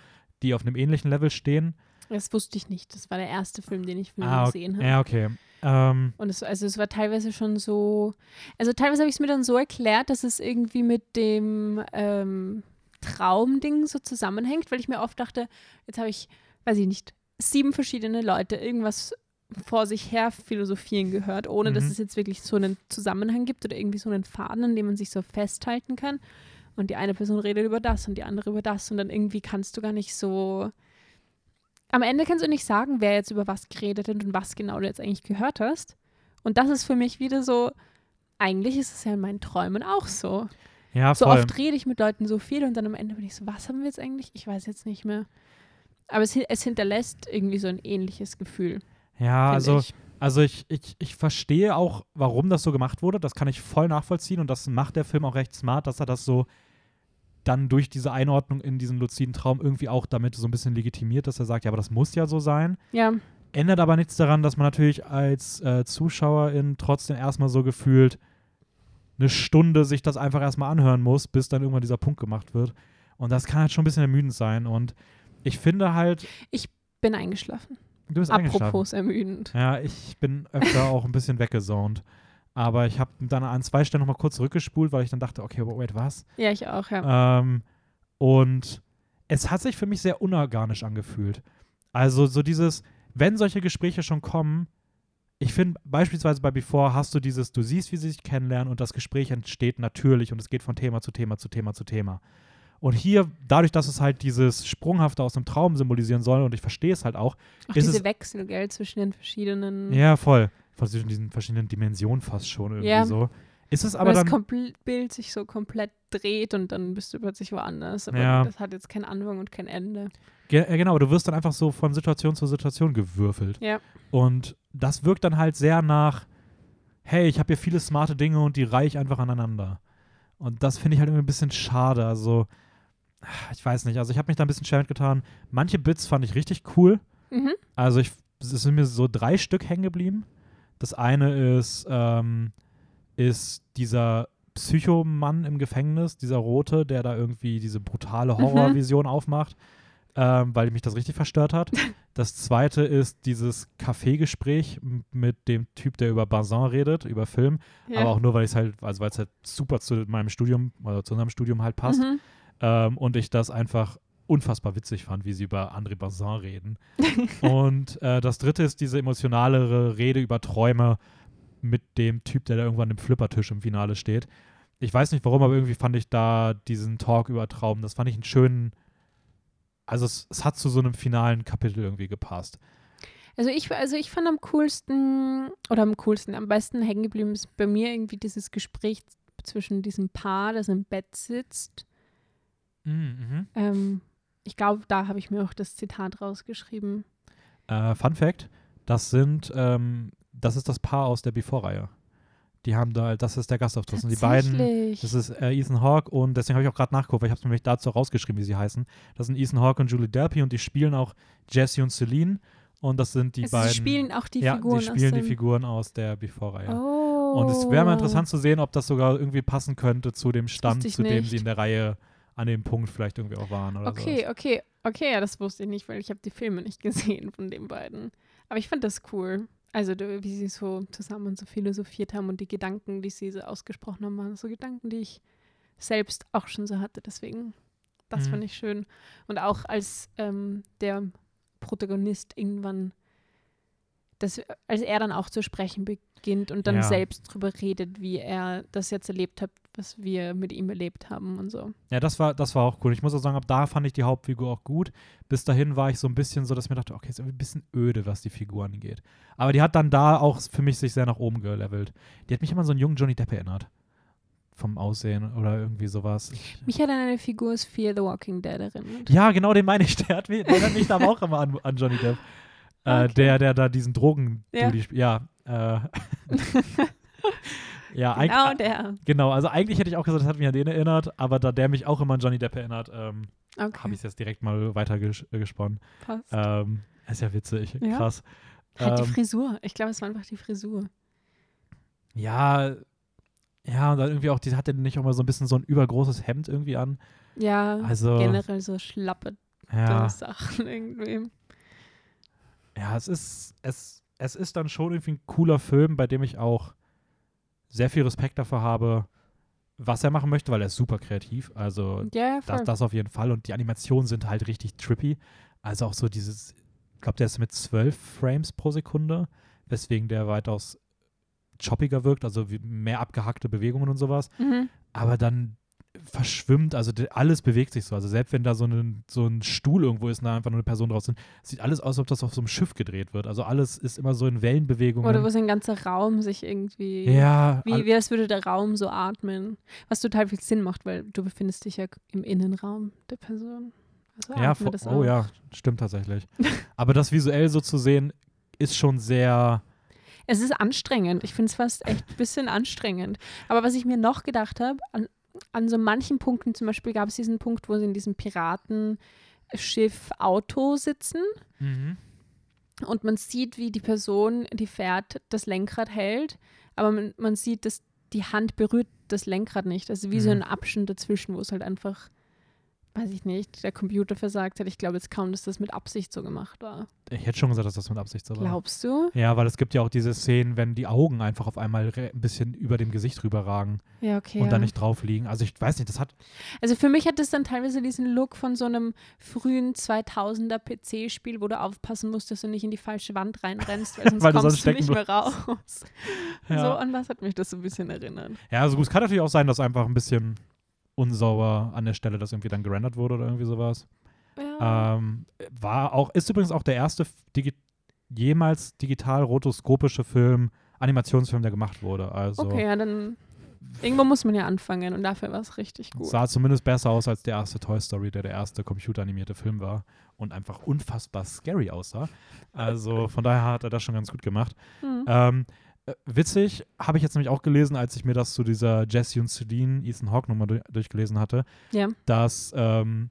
die auf einem ähnlichen Level stehen. Das wusste ich nicht. Das war der erste Film, den ich von ihm Ah, gesehen habe. Ja, okay. Ähm, Und es, also es war teilweise schon so, also teilweise habe ich es mir dann so erklärt, dass es irgendwie mit dem ähm, Traumding so zusammenhängt, weil ich mir oft dachte, jetzt habe ich, weiß ich nicht, sieben verschiedene Leute irgendwas vor sich her philosophieren gehört, ohne dass Mhm. es jetzt wirklich so einen Zusammenhang gibt oder irgendwie so einen Faden, an dem man sich so festhalten kann. Und die eine Person redet über das und die andere über das und dann irgendwie kannst du gar nicht so. Am Ende kannst du nicht sagen, wer jetzt über was geredet hat und was genau du jetzt eigentlich gehört hast. Und das ist für mich wieder so, eigentlich ist es ja in meinen Träumen auch so. Ja, So voll. oft rede ich mit Leuten so viel und dann am Ende bin ich so, was haben wir jetzt eigentlich? Ich weiß jetzt nicht mehr. Aber es, es hinterlässt irgendwie so ein ähnliches Gefühl. ja, also ich. Also ich, ich, ich verstehe auch, warum das so gemacht wurde. Das kann ich voll nachvollziehen und das macht der Film auch recht smart, dass er das so dann durch diese Einordnung in diesen luziden Traum irgendwie auch damit so ein bisschen legitimiert, dass er sagt, ja, aber das muss ja so sein. Ja, Ändert aber nichts daran, dass man natürlich als äh, Zuschauerin trotzdem erstmal so gefühlt eine Stunde sich das einfach erstmal anhören muss, bis dann irgendwann dieser Punkt gemacht wird. Und das kann halt schon ein bisschen ermüdend sein. Und ich finde halt, bin eingeschlafen. du bist eingeschlafen. Apropos ermüdend. Ja, ich bin öfter auch ein bisschen weggezont. Aber ich habe dann an zwei Stellen nochmal kurz zurückgespult, weil ich dann dachte, okay, wait, was? Ja, ich auch, ja. Ähm, und es hat sich für mich sehr unorganisch angefühlt. Also so dieses, wenn solche Gespräche schon kommen, ich finde beispielsweise bei Before hast du dieses, du siehst, wie sie sich kennenlernen und das Gespräch entsteht natürlich und es geht von Thema zu Thema zu Thema zu Thema. Und hier, dadurch, dass es halt dieses Sprunghafte aus dem Traum symbolisieren soll und ich verstehe es halt auch, Auch ist diese es- Wechsel, gell, zwischen den verschiedenen. ja, voll. Zwischen diesen verschiedenen Dimensionen fast schon irgendwie Ja. so. Ist es aber das dann. Kompl- Bild sich so komplett dreht und dann bist du plötzlich woanders. Aber Ja. das hat jetzt keinen Anfang und kein Ende. Ge äh, genau, du wirst dann einfach so von Situation zu Situation gewürfelt. Ja. Und das wirkt dann halt sehr nach, hey, ich habe hier viele smarte Dinge und die reihe ich einfach aneinander. Und das finde ich halt irgendwie ein bisschen schade. Also, ich weiß nicht. Also, ich habe mich da ein bisschen schwer mitgetan. Manche Bits fand ich richtig cool. Mhm. Also, ich, es sind mir so drei Stück hängen geblieben. Das eine ist, ähm, ist dieser Psychomann im Gefängnis, dieser Rote, der da irgendwie diese brutale Mhm. Horrorvision aufmacht, ähm, weil mich das richtig verstört hat. Das zweite ist dieses Kaffeegespräch mit dem Typ, der über Bazin redet, über Film, Ja. aber auch nur, weil es halt, also weil es halt super zu meinem Studium oder zu unserem Studium halt passt Mhm. ähm, und ich das einfach unfassbar witzig fand, wie sie über André Bazin reden. und äh, das dritte ist diese emotionalere Rede über Träume mit dem Typ, der da irgendwann im Flippertisch im Finale steht. Ich weiß nicht warum, aber irgendwie fand ich da diesen Talk über Traum, das fand ich einen schönen, also es, es hat zu so einem finalen Kapitel irgendwie gepasst. Also ich, also ich fand am coolsten, oder am coolsten, am besten hängen geblieben ist bei mir irgendwie dieses Gespräch zwischen diesem Paar, das im Bett sitzt. Mhm. Ähm, ich glaube, da habe ich mir auch das Zitat rausgeschrieben. Äh, Fun Fact: Das sind, ähm, das ist das Paar aus der Before-Reihe. Die haben da, das ist der Gastauftritt. Sind die beiden. Das ist äh, Ethan Hawke und deswegen habe ich auch gerade nachgeguckt, weil ich habe es nämlich dazu rausgeschrieben, wie sie heißen. Das sind Ethan Hawke und Julie Delpy und die spielen auch Jesse und Celine und das sind die also beiden. sie spielen auch die ja, Figuren die spielen aus die dem Figuren aus der Before-Reihe. Oh. Und es wäre mal interessant zu sehen, ob das sogar irgendwie passen könnte zu dem Stand, zu dem nicht. sie in der Reihe an dem Punkt vielleicht irgendwie auch waren oder Okay, okay, okay, ja, das wusste ich nicht, weil ich habe die Filme nicht gesehen von den beiden. Aber ich fand das cool. Also wie sie so zusammen so philosophiert haben und die Gedanken, die sie so ausgesprochen haben, waren so Gedanken, die ich selbst auch schon so hatte. Deswegen, das Mhm. fand ich schön. Und auch als ähm, der Protagonist irgendwann, das, als er dann auch zu sprechen beginnt und dann Ja. selbst drüber redet, wie er das jetzt erlebt hat, was wir mit ihm erlebt haben und so. Ja, das war, das war auch cool. Ich muss auch sagen, ab da fand ich die Hauptfigur auch gut. Bis dahin war ich so ein bisschen so, dass ich mir dachte, okay, ist irgendwie ein bisschen öde, was die Figur angeht. Aber die hat dann da auch für mich sich sehr nach oben gelevelt. Die hat mich immer an so einen jungen Johnny Depp erinnert. Vom Aussehen oder irgendwie sowas. Ich, Mich hat an eine Figur aus Fear the Walking Dead erinnert. ja, genau, den meine ich. Der, hat mich, der erinnert mich da auch immer an, an Johnny Depp. Äh, Okay. der, der da diesen drogen Ja. ja. Ja, äh, ja Genau der. genau, also eigentlich hätte ich auch gesagt, das hat mich an den erinnert, aber da der mich auch immer an Johnny Depp erinnert, ähm, Okay, habe ich es jetzt direkt mal weiter ges äh, passt. Ähm, ist ja witzig, Ja. krass. halt die ähm, Frisur. Ich glaube, es war einfach die Frisur. Ja, ja, und dann irgendwie auch, die hatte nicht auch mal so ein bisschen so ein übergroßes Hemd irgendwie an. Ja, Also, generell so schlappe ja, Sachen irgendwie. ja, es ist, es, es ist dann schon irgendwie ein cooler Film, bei dem ich auch sehr viel Respekt dafür habe, was er machen möchte, weil er ist super kreativ. Also voll. das, das auf jeden Fall. Und die Animationen sind halt richtig trippy. Also auch so dieses, ich glaube, der ist mit 12 Frames pro Sekunde, weswegen der weitaus choppiger wirkt, also wie- mehr abgehackte Bewegungen und sowas. mhm. Aber dann verschwimmt, also alles bewegt sich so. Also selbst wenn da so ein, so ein Stuhl irgendwo ist und da einfach nur eine Person drauf sind, sieht alles aus, als ob das auf so einem Schiff gedreht wird. Also alles ist immer so in Wellenbewegungen. Oder wo so ein ganzer Raum sich irgendwie. ja, Wie, wie als würde der Raum so atmen. Was total viel Sinn macht, weil du befindest dich ja im Innenraum der Person. Also ja, atmet vo- das oh ja, stimmt tatsächlich. Aber das visuell so zu sehen, ist schon sehr, Es ist anstrengend. Ich finde es fast echt ein bisschen anstrengend. Aber was ich mir noch gedacht habe, an, an so manchen Punkten, zum Beispiel gab es diesen Punkt, wo sie in diesem Piratenschiff Auto sitzen und man sieht, wie die Person, die fährt, das Lenkrad hält, aber man, man sieht, dass die Hand berührt das Lenkrad nicht. Also wie so Mhm. ein Abstand dazwischen, wo es halt einfach, weiß ich nicht, der Computer versagt hat. Ich glaube jetzt kaum, dass das mit Absicht so gemacht war. ich hätte schon gesagt, dass das mit Absicht so war. Glaubst du? Ja, weil es gibt ja auch diese Szenen, wenn die Augen einfach auf einmal ein bisschen über dem Gesicht rüber ragen Ja, okay. und ja. da nicht drauf liegen. Also ich weiß nicht, das hat, Also für mich hat es dann teilweise diesen Look von so einem frühen 2000er PC-Spiel, wo du aufpassen musst, dass du nicht in die falsche Wand reinrennst, weil sonst Weil du kommst du nicht mehr raus. Ja. So an was hat mich das so ein bisschen erinnert. ja, also gut, es kann natürlich auch sein, dass einfach ein bisschen unsauber an der Stelle das irgendwie dann gerendert wurde oder irgendwie sowas. Ja. Ähm, war auch, ist übrigens auch der erste digi jemals digital rotoskopische Film, Animationsfilm, der gemacht wurde. Also okay, ja, dann irgendwo muss man ja anfangen und dafür war es richtig gut. sah zumindest besser aus als der erste Toy Story, der der erste computeranimierte Film war und einfach unfassbar scary aussah. Also von daher hat er das schon ganz gut gemacht. Hm. Ähm, äh, witzig, habe ich jetzt nämlich auch gelesen, als ich mir das zu dieser Jesse und Celine Ethan Hawke Nummer du durchgelesen hatte, Ja. dass ähm,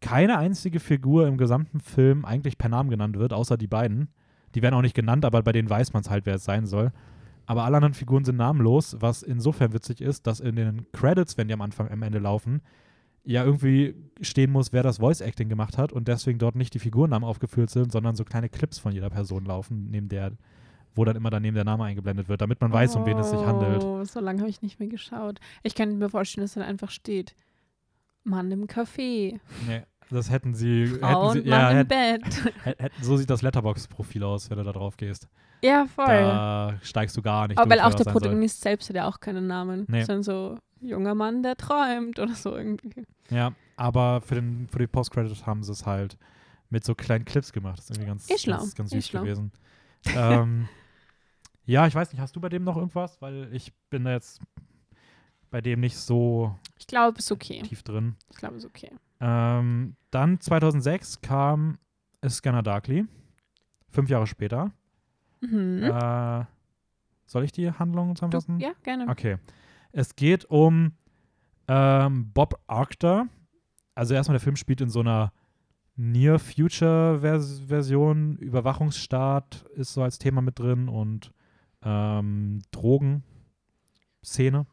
keine einzige Figur im gesamten Film eigentlich per Namen genannt wird, außer die beiden. Die werden auch nicht genannt, aber bei denen weiß man es halt, wer es sein soll. Aber alle anderen Figuren sind namenlos, was insofern witzig ist, dass in den Credits, wenn die am Anfang am Ende laufen, ja irgendwie stehen muss, wer das Voice Acting gemacht hat und deswegen dort nicht die Figurennamen aufgeführt sind, sondern so kleine Clips von jeder Person laufen, neben der, wo dann immer daneben der Name eingeblendet wird, damit man weiß, um wen es sich handelt. Oh, so lange habe ich nicht mehr geschaut. Ich kann mir vorstellen, dass dann einfach steht, Mann im Café, Nee, das hätten sie, Frau hätten und sie Mann ja, im hätten, Bett. hätten, so sieht das Letterbox-Profil aus, wenn du da drauf gehst. ja, voll. Da steigst du gar nicht Aber weil auch der sein soll. Protagonist selbst hat ja auch keinen Namen. Nee. Sondern so, junger Mann, der träumt oder so irgendwie. Ja, aber für, den, für die Post-Credits haben sie es halt mit so kleinen Clips gemacht. Das ist irgendwie ganz, schlau, ganz, ganz süß schlau. gewesen. ähm, ja, ich weiß nicht, hast du bei dem noch irgendwas? Weil ich bin da jetzt bei dem nicht so Ich glaube, ist okay. tief drin. Ich glaube, es ist okay. Ähm, dann 2006 kam Scanner Darkly. Fünf Jahre später. Mhm. Äh, soll ich die Handlung du, zusammenfassen? ja, gerne. Okay. Es geht um ähm, Bob Arctor. Also erstmal der Film spielt in so einer Near-Future-Version. Überwachungsstaat ist so als Thema mit drin und ähm, Drogen-Szene.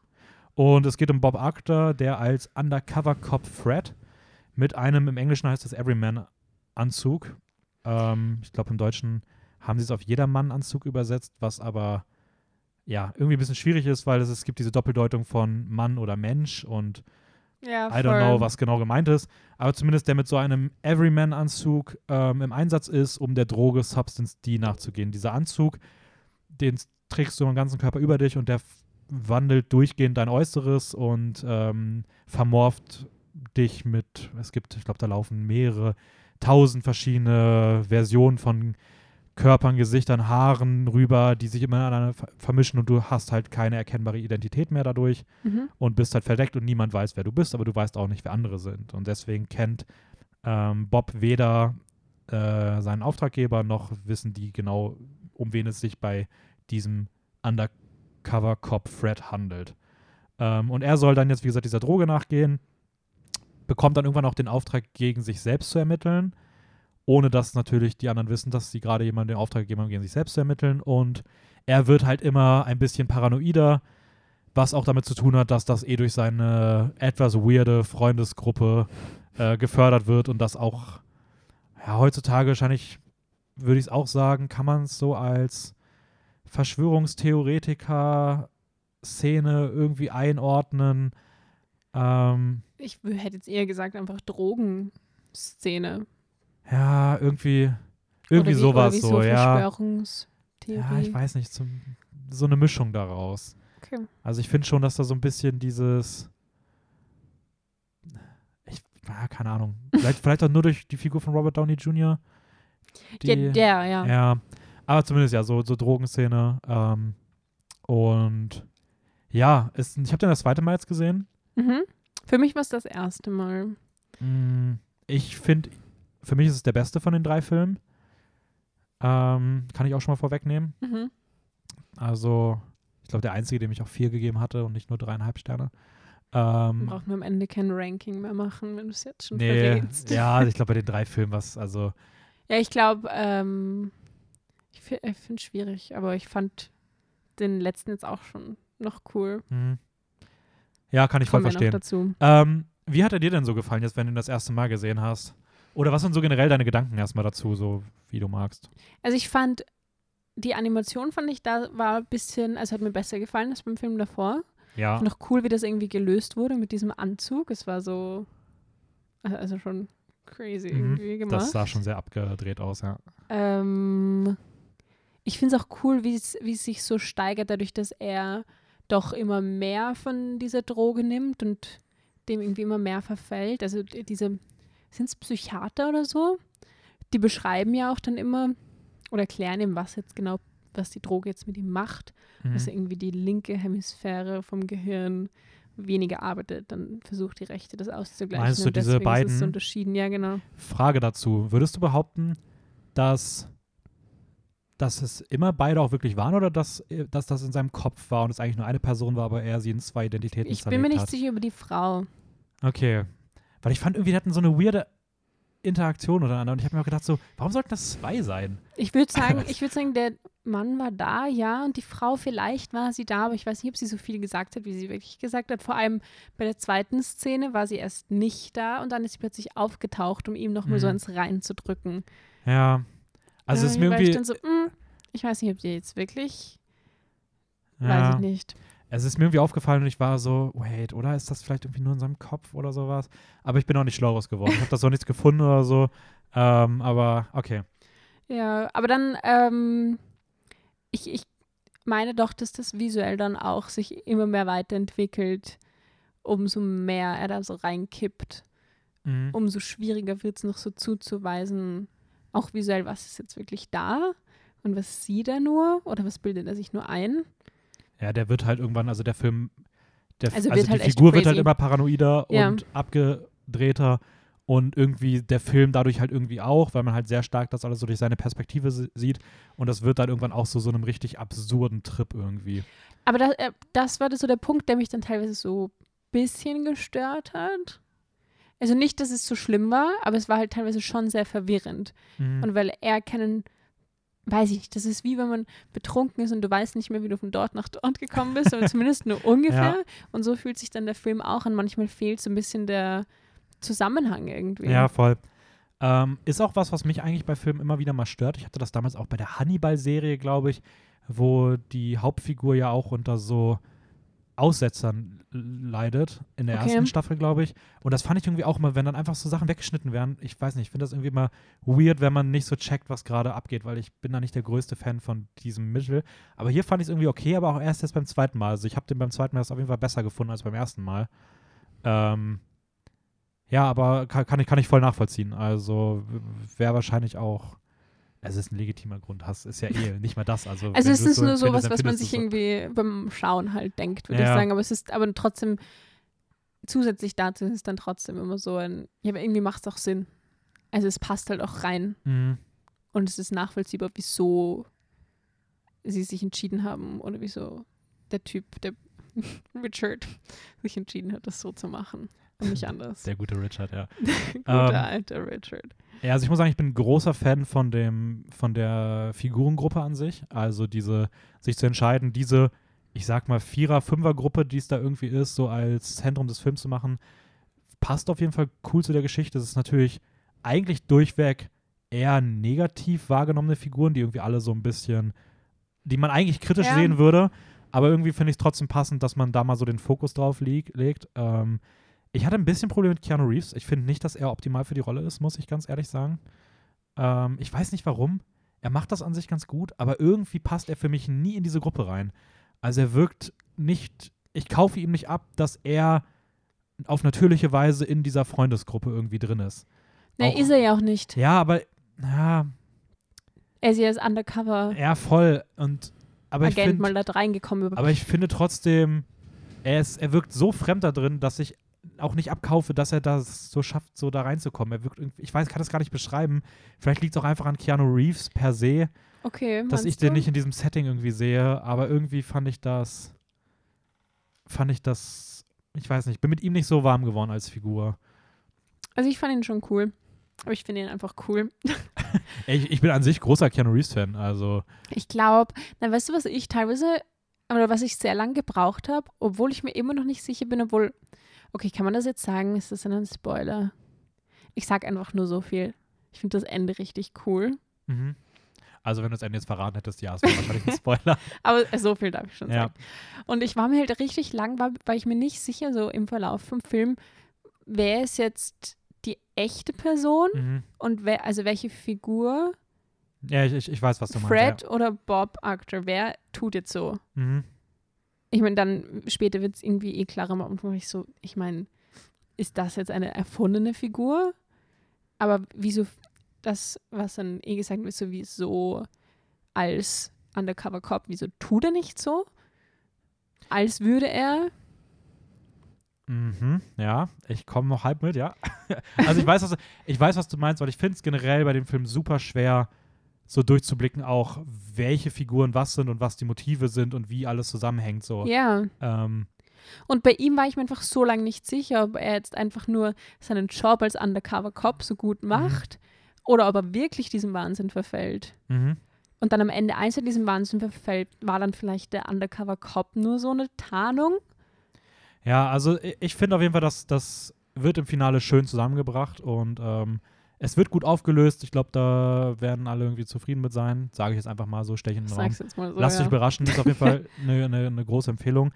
Und es geht um Bob Arctor, der als Undercover-Cop Fred mit einem, im Englischen heißt das Everyman-Anzug. Ähm, ich glaube, im Deutschen haben sie es auf Jedermann-Anzug übersetzt, was aber ja, irgendwie ein bisschen schwierig ist, weil es, es gibt diese Doppeldeutung von Mann oder Mensch und Ja, I don't know, was genau gemeint ist. Aber zumindest der mit so einem Everyman-Anzug ähm, im Einsatz ist, um der Droge Substance D nachzugehen. Dieser Anzug, den trägst du am ganzen Körper über dich und der wandelt durchgehend dein Äußeres und ähm, vermorft dich mit, es gibt, ich glaube, da laufen mehrere tausend verschiedene Versionen von Körpern, Gesichtern, Haaren rüber, die sich immer aneinander ver- vermischen und du hast halt keine erkennbare Identität mehr dadurch Mhm. und bist halt verdeckt und niemand weiß, wer du bist, aber du weißt auch nicht, wer andere sind. Und deswegen kennt ähm, Bob weder äh, seinen Auftraggeber noch wissen die genau, um wen es sich bei diesem Undercover-Cop Fred handelt. Ähm, und er soll dann jetzt, wie gesagt, dieser Droge nachgehen, bekommt dann irgendwann auch den Auftrag, gegen sich selbst zu ermitteln, ohne dass natürlich die anderen wissen, dass sie gerade jemanden den Auftrag gegeben haben, gegen sich selbst zu ermitteln. Und er wird halt immer ein bisschen paranoider, was auch damit zu tun hat, dass das eh durch seine etwas weirde Freundesgruppe äh, gefördert wird und das auch ja, heutzutage wahrscheinlich würde ich es auch sagen, kann man es so als Verschwörungstheoretiker-Szene irgendwie einordnen. Ähm, Ich hätte jetzt eher gesagt, einfach Drogenszene. ja, irgendwie, irgendwie wie, sowas so, so ja. Verschwörungstheorie. Ja, ich weiß nicht, zum, so eine Mischung daraus. Okay. Also ich finde schon, dass da so ein bisschen dieses, ich, ja, keine Ahnung, vielleicht, vielleicht auch nur durch die Figur von Robert Downey Jr. Die, Ja, der, ja. Ja, aber zumindest ja, so, so Drogenszene. Ähm, und ja, es, ich habe den das zweite Mal jetzt gesehen. Mhm. Für mich war es das erste Mal. Mm, Ich finde, für mich ist es der beste von den drei Filmen. Ähm, kann ich auch schon mal vorwegnehmen. Mhm. Also, ich glaube, der einzige, dem ich auch vier gegeben hatte und nicht nur dreieinhalb Sterne. Ähm, Brauchen wir am Ende kein Ranking mehr machen, wenn du es jetzt schon nee, verrätst. ja, ich glaube, bei den drei Filmen, was, also, Ja, ich glaube, ähm, ich finde es schwierig, aber ich fand den letzten jetzt auch schon noch cool. hm. ja, kann ich voll Kommen noch verstehen. Ähm, wie hat er dir denn so gefallen, jetzt, wenn du ihn das erste Mal gesehen hast? Oder was sind so generell deine Gedanken erstmal dazu, so wie du magst? Also ich fand, die Animation fand ich da war ein bisschen, also hat mir besser gefallen als beim Film davor. Ja, Noch cool, wie das irgendwie gelöst wurde mit diesem Anzug. Es war so, also schon crazy Mhm. irgendwie gemacht. das sah schon sehr abgedreht aus, ja. Ähm, ich finde es auch cool, wie es sich so steigert, dadurch, dass er doch immer mehr von dieser Droge nimmt und dem irgendwie immer mehr verfällt. Also diese, sind es Psychiater oder so? Die beschreiben ja auch dann immer oder erklären ihm, was jetzt genau, was die Droge jetzt mit ihm macht. Mhm. Dass irgendwie die linke Hemisphäre vom Gehirn weniger arbeitet, dann versucht die rechte das auszugleichen. Meinst du diese deswegen Ist es beiden- unterschieden, ja genau. Frage dazu. Würdest du behaupten, dass, dass es immer beide auch wirklich waren oder dass, äh, dass das in seinem Kopf war und es eigentlich nur eine Person war, aber er sie in zwei Identitäten Ich bin mir nicht hat? sicher über die Frau. Okay. Weil ich fand irgendwie, die hatten so eine weirde Interaktion untereinander und ich habe mir auch gedacht so, warum sollten das zwei sein? Ich würde sagen, ich würde sagen, der Mann war da, ja, und die Frau vielleicht war sie da, aber ich weiß nicht, ob sie so viel gesagt hat, wie sie wirklich gesagt hat. Vor allem bei der zweiten Szene war sie erst nicht da und dann ist sie plötzlich aufgetaucht, um ihm nochmal so Mhm. ins Rein zu drücken. Ja. Also es ist mir war ich irgendwie, dann so, mm, ich weiß nicht, ob die jetzt wirklich, weiß ja, ich nicht. es ist mir irgendwie aufgefallen und ich war so, wait, oder ist das vielleicht irgendwie nur in seinem Kopf oder sowas? Aber ich bin auch nicht schlau raus geworden. Ich habe das auch nichts gefunden oder so. Ähm, aber okay. Ja, aber dann, ähm, ich, ich meine doch, dass das visuell dann auch sich immer mehr weiterentwickelt, umso mehr er da so reinkippt. Mhm. umso schwieriger wird es noch so zuzuweisen, auch visuell, was ist jetzt wirklich da und was sieht er nur oder was bildet er sich nur ein. Ja, der wird halt irgendwann, also der Film, der, Also also, die halt Figur wird halt immer paranoider Ja. und abgedrehter und irgendwie der Film dadurch halt irgendwie auch, weil man halt sehr stark das alles so durch seine Perspektive si- sieht und das wird dann irgendwann auch so so einem richtig absurden Trip irgendwie. Aber das, äh, das war das so der Punkt, der mich dann teilweise so ein bisschen gestört hat. Also nicht, dass es so schlimm war, aber es war halt teilweise schon sehr verwirrend. Mhm. Und weil er keinen, weiß ich nicht, das ist wie wenn man betrunken ist und du weißt nicht mehr, wie du von dort nach dort gekommen bist, oder zumindest nur ungefähr. Ja. Und so fühlt sich dann der Film auch an. Manchmal fehlt so ein bisschen der Zusammenhang irgendwie. Ja, voll. Ähm, ist auch was, was mich eigentlich bei Filmen immer wieder mal stört. Ich hatte das damals auch bei der Hannibal-Serie, glaube ich, wo die Hauptfigur ja auch unter so Aussetzern leidet, in der Okay. ersten Staffel, glaube ich. Und das fand ich irgendwie auch immer, wenn dann einfach so Sachen weggeschnitten werden. Ich weiß nicht, ich finde das irgendwie immer weird, wenn man nicht so checkt, was gerade abgeht, weil ich bin da nicht der größte Fan von diesem Mittel. Aber hier fand ich es irgendwie okay, aber auch erst jetzt beim zweiten Mal. Also ich habe den beim zweiten Mal auf jeden Fall besser gefunden als beim ersten Mal. Ähm, ja, aber kann, kann, ich, kann ich voll nachvollziehen. Also wäre wahrscheinlich auch. Es ist ein legitimer Grund. Hast ist ja eh nicht mal das. Also, Also es ist so nur sowas, dann was man sich so. irgendwie beim Schauen halt denkt, würde ich Ja. sagen. Aber es ist aber trotzdem, zusätzlich dazu ist es dann trotzdem immer so ein, ja, aber irgendwie macht es auch Sinn. Also es passt halt auch rein Mhm. und es ist nachvollziehbar, wieso sie sich entschieden haben oder wieso der Typ, der Richard, sich entschieden hat, das so zu machen und nicht anders. Der gute Richard, ja. Guter ähm, alter Richard. Ja, also ich muss sagen, ich bin ein großer Fan von dem, von der Figurengruppe an sich. Also diese, sich zu entscheiden, diese, ich sag mal, Vierer-, Fünfer-Gruppe, die es da irgendwie ist, so als Zentrum des Films zu machen, passt auf jeden Fall cool zu der Geschichte. Es ist natürlich eigentlich durchweg eher negativ wahrgenommene Figuren, die irgendwie alle so ein bisschen, die man eigentlich kritisch Ja. sehen würde. Aber irgendwie finde ich es trotzdem passend, dass man da mal so den Fokus drauf lieg, legt. Ähm, ich hatte ein bisschen Probleme mit Keanu Reeves. Ich finde nicht, dass er optimal für die Rolle ist, muss ich ganz ehrlich sagen. Ähm, ich weiß nicht warum. Er macht das an sich ganz gut, aber irgendwie passt er für mich nie in diese Gruppe rein. Also er wirkt nicht, ich kaufe ihm nicht ab, dass er auf natürliche Weise in dieser Freundesgruppe irgendwie drin ist. Ne, ist er ja auch nicht. Ja, aber ja, Er ist ja als Undercover-Agent ja voll. Und aber ich, find, mal da reingekommen. Über aber ich finde trotzdem, er, ist, er wirkt so fremd da drin, dass ich auch nicht abkaufe, dass er das so schafft, so da reinzukommen. Er wirkt irgendwie, ich weiß, kann das gar nicht beschreiben. Vielleicht liegt es auch einfach an Keanu Reeves per se, okay, dass ich den du? nicht in diesem Setting irgendwie sehe, aber irgendwie fand ich das, fand ich das, ich weiß nicht, bin mit ihm nicht so warm geworden als Figur. Also ich fand ihn schon cool. Aber ich finde ihn einfach cool. Ich, ich bin an sich großer Keanu Reeves-Fan, also Ich glaube, na weißt du, was ich teilweise, oder was ich sehr lang gebraucht habe, obwohl ich mir immer noch nicht sicher bin, obwohl, okay, kann man das jetzt sagen? Ist das ein Spoiler? Ich sag einfach nur so viel. Ich finde das Ende richtig cool. Mhm. Also, wenn du das Ende jetzt verraten hättest, ja, es wäre wahrscheinlich ein Spoiler. Aber äh, so viel darf ich schon Ja. sagen. Und ich war mir halt richtig lang, war, war ich mir nicht sicher, so im Verlauf vom Film, wer ist jetzt die echte Person mhm. und wer, also welche Figur, Ja, ich, ich, weiß, was du Fred oder Bob Actor, wer tut jetzt so? meinst. Ja. Mhm. Ich meine, dann später wird es irgendwie eh klarer. Und ich so, ich meine, ist das jetzt eine erfundene Figur? Aber wieso das, was dann eh gesagt wird, so wieso als Undercover Cop, wieso tut er nicht so? Als würde er. Mhm. Ja, ich komme noch halb mit, ja. also, ich weiß, was, ich weiß, was du meinst, weil ich finde es generell bei dem Film super schwer, so durchzublicken, auch welche Figuren was sind und was die Motive sind und wie alles zusammenhängt. So. Ja. Ähm, Und bei ihm war ich mir einfach so lange nicht sicher, ob er jetzt einfach nur seinen Job als Undercover Cop so gut macht oder ob er wirklich diesem Wahnsinn verfällt. mhm. Und dann am Ende eins in diesem Wahnsinn verfällt, war dann vielleicht der Undercover Cop nur so eine Tarnung. Ja, also ich finde auf jeden Fall, dass das wird im Finale schön zusammengebracht und ähm, es wird gut aufgelöst. Ich glaube, da werden alle irgendwie zufrieden mit sein. Sage ich jetzt einfach mal so, steche in den Raum. jetzt mal so. Lasst ja. euch überraschen, ist auf jeden Fall eine, eine, eine große Empfehlung.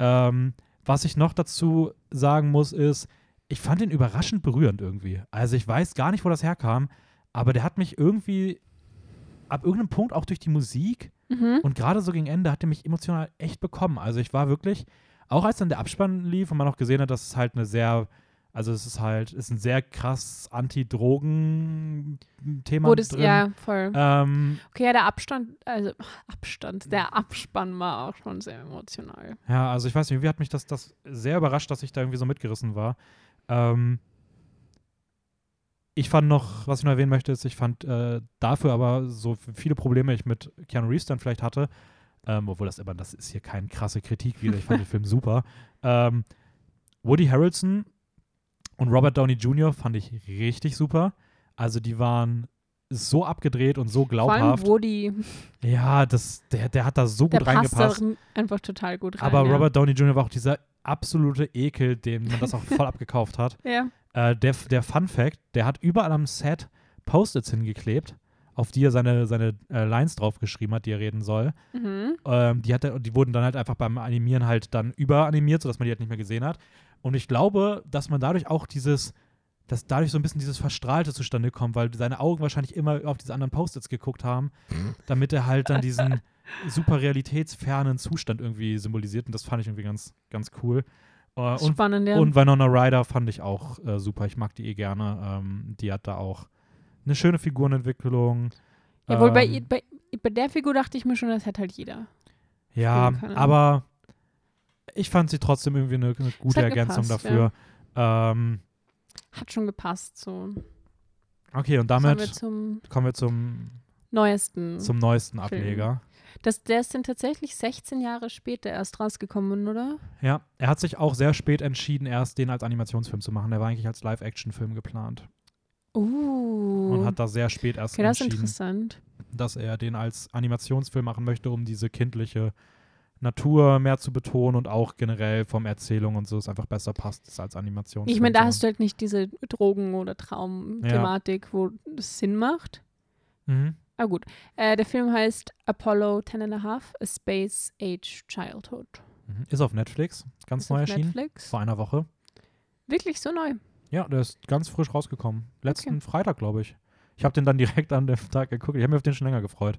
Ähm, was ich noch dazu sagen muss, ist, ich fand ihn überraschend berührend irgendwie. Also ich weiß gar nicht, wo das herkam, aber der hat mich irgendwie ab irgendeinem Punkt auch durch die Musik Mhm. und gerade so gegen Ende hat er mich emotional echt bekommen. Also ich war wirklich, auch als dann der Abspann lief und man auch gesehen hat, dass es halt eine sehr, also es ist halt, ist ein sehr krass Anti-Drogen-Thema drin. ja, voll. Ähm, Okay, ja, der Abstand, also Abstand, der Abspann war auch schon sehr emotional. Ja, also ich weiß nicht, irgendwie hat mich das, das sehr überrascht, dass ich da irgendwie so mitgerissen war. Ähm, ich fand noch, was ich noch erwähnen möchte, ist, ich fand äh, dafür aber so viele Probleme ich mit Keanu Reeves dann vielleicht hatte, ähm, obwohl das immer, das ist hier keine krasse Kritik wieder, ich fand den Film super. Ähm, Woody Harrelson und Robert Downey Jr. fand ich richtig super. Also die waren so abgedreht und so Vor allem glaubhaft. Woody, Ja, das, der, der hat da so der gut passt reingepasst. da einfach total gut rein. Aber ja. Robert Downey Jr. war auch dieser absolute Ekel, dem man das auch voll abgekauft hat. Ja. Äh, der, der Fun Fact, der hat überall am Set Post-its hingeklebt, auf die er seine, seine äh, Lines draufgeschrieben hat, die er reden soll. Mhm. Ähm, die, hat er, die wurden dann halt einfach beim Animieren halt dann überanimiert, sodass man die halt nicht mehr gesehen hat. Und ich glaube, dass man dadurch auch dieses, dass dadurch so ein bisschen dieses Verstrahlte zustande kommt, weil seine Augen wahrscheinlich immer auf diese anderen Post-its geguckt haben, damit er halt dann diesen super realitätsfernen Zustand irgendwie symbolisiert. Und das fand ich irgendwie ganz, ganz cool. Äh, und, Spannend, ja. und Winona Ryder fand ich auch äh, super. Ich mag die eh gerne. Ähm, die hat da auch eine schöne Figurenentwicklung. ja, wohl bei, Ähm, ihr- bei, bei der Figur dachte ich mir schon, das hat halt jeder. Ja, aber ich fand sie trotzdem irgendwie eine, eine gute Ergänzung gepasst, dafür. Ähm, Hat schon gepasst. So. okay, und damit wir zum kommen wir zum, neuesten. zum neuesten Film. Ableger. das, der ist dann tatsächlich 16 Jahre später erst rausgekommen, oder? Ja, er hat sich auch sehr spät entschieden, erst den als Animationsfilm zu machen. Der war eigentlich als Live-Action-Film geplant Uh. und hat da sehr spät erst okay, das entschieden, interessant. dass er den als Animationsfilm machen möchte, um diese kindliche Natur mehr zu betonen und auch generell vom Erzählung und so es einfach besser passt als Animation. Ich meine, da hast du halt nicht diese Drogen- oder Traum-Thematik, wo das Sinn macht. Mhm. Ah gut. Äh, der Film heißt Apollo 10 and a Half, A Space Age Childhood. Mhm. Ist auf Netflix, ganz Ist neu erschienen, Netflix. vor einer Woche. Wirklich so neu. Ja, der ist ganz frisch rausgekommen. Letzten Freitag, glaube ich. Ich habe den dann direkt an dem Tag geguckt. Ich habe mich auf den schon länger gefreut.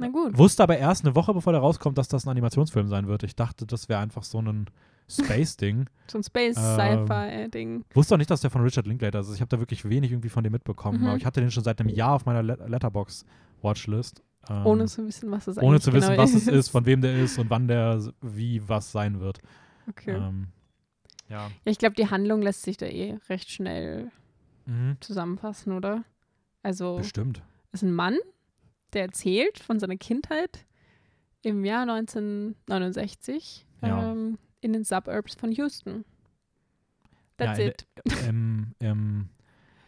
Na gut. Wusste aber erst eine Woche, bevor der rauskommt, dass das ein Animationsfilm sein wird. Ich dachte, das wäre einfach so ein Space-Ding. So ein Space-Sci-Fi-Ding. Wusste auch nicht, dass der von Richard Linklater ist. Ich habe da wirklich wenig irgendwie von dem mitbekommen. Mhm. Aber ich hatte den schon seit einem Jahr auf meiner Let Letterbox-Watchlist. Ähm, ohne zu wissen, was es eigentlich ohne zu wissen, genau was es ist, von wem der ist und wann der wie was sein wird. Okay. Ähm, ja. Ja, ich glaube, die Handlung lässt sich da eh recht schnell Mhm. zusammenfassen, oder? Also, Bestimmt. ist ein Mann, der erzählt von seiner Kindheit im Jahr 1969 Ja. ähm, in den Suburbs von Houston. That's Ja, it. Im, Im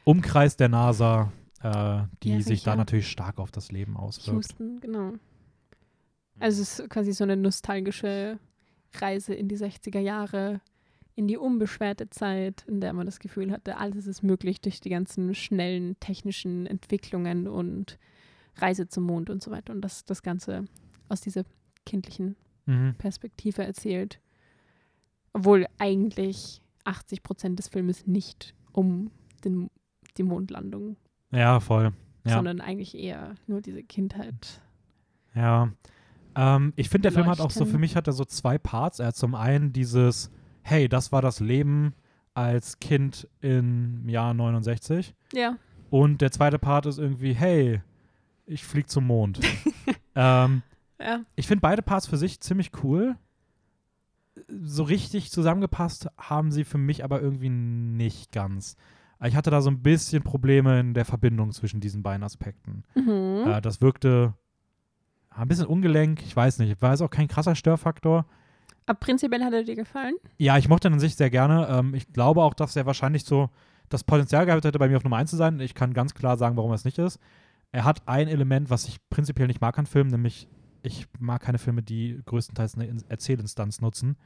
Umkreis der NASA, äh, die Ja, sich da natürlich stark auf das Leben auswirkt. Houston, genau. Also es ist quasi so eine nostalgische Reise in die 60er Jahre, in die unbeschwerte Zeit, in der man das Gefühl hatte, alles ist möglich durch die ganzen schnellen technischen Entwicklungen und Reise zum Mond und so weiter. Und das, das Ganze aus dieser kindlichen Mhm. Perspektive erzählt. Obwohl eigentlich 80 Prozent des Filmes nicht um den, die Mondlandung, Ja, voll. Ja. sondern eigentlich eher nur diese Kindheit. Ja. Ähm, ich finde, der Film hat auch so, für mich hat er so zwei Parts. Er hat zum einen dieses, hey, das war das Leben als Kind im Jahr 69. Ja. Und der zweite Part ist irgendwie, hey, ich flieg zum Mond. ähm, Ja. ich finde beide Parts für sich ziemlich cool. So richtig zusammengepasst haben sie für mich aber irgendwie nicht ganz. Ich hatte da so ein bisschen Probleme in der Verbindung zwischen diesen beiden Aspekten. Mhm. Äh, das wirkte ein bisschen ungelenk, ich weiß nicht. War es auch kein krasser Störfaktor. Aber prinzipiell hat er dir gefallen? Ja, ich mochte ihn an sich sehr gerne. Ähm, ich glaube auch, dass er wahrscheinlich so das Potenzial gehabt hätte, bei mir auf Nummer 1 zu sein. Ich kann ganz klar sagen, warum er es nicht ist. Er hat ein Element, was ich prinzipiell nicht mag an Filmen, nämlich ich mag keine Filme, die größtenteils eine In- Erzählinstanz nutzen.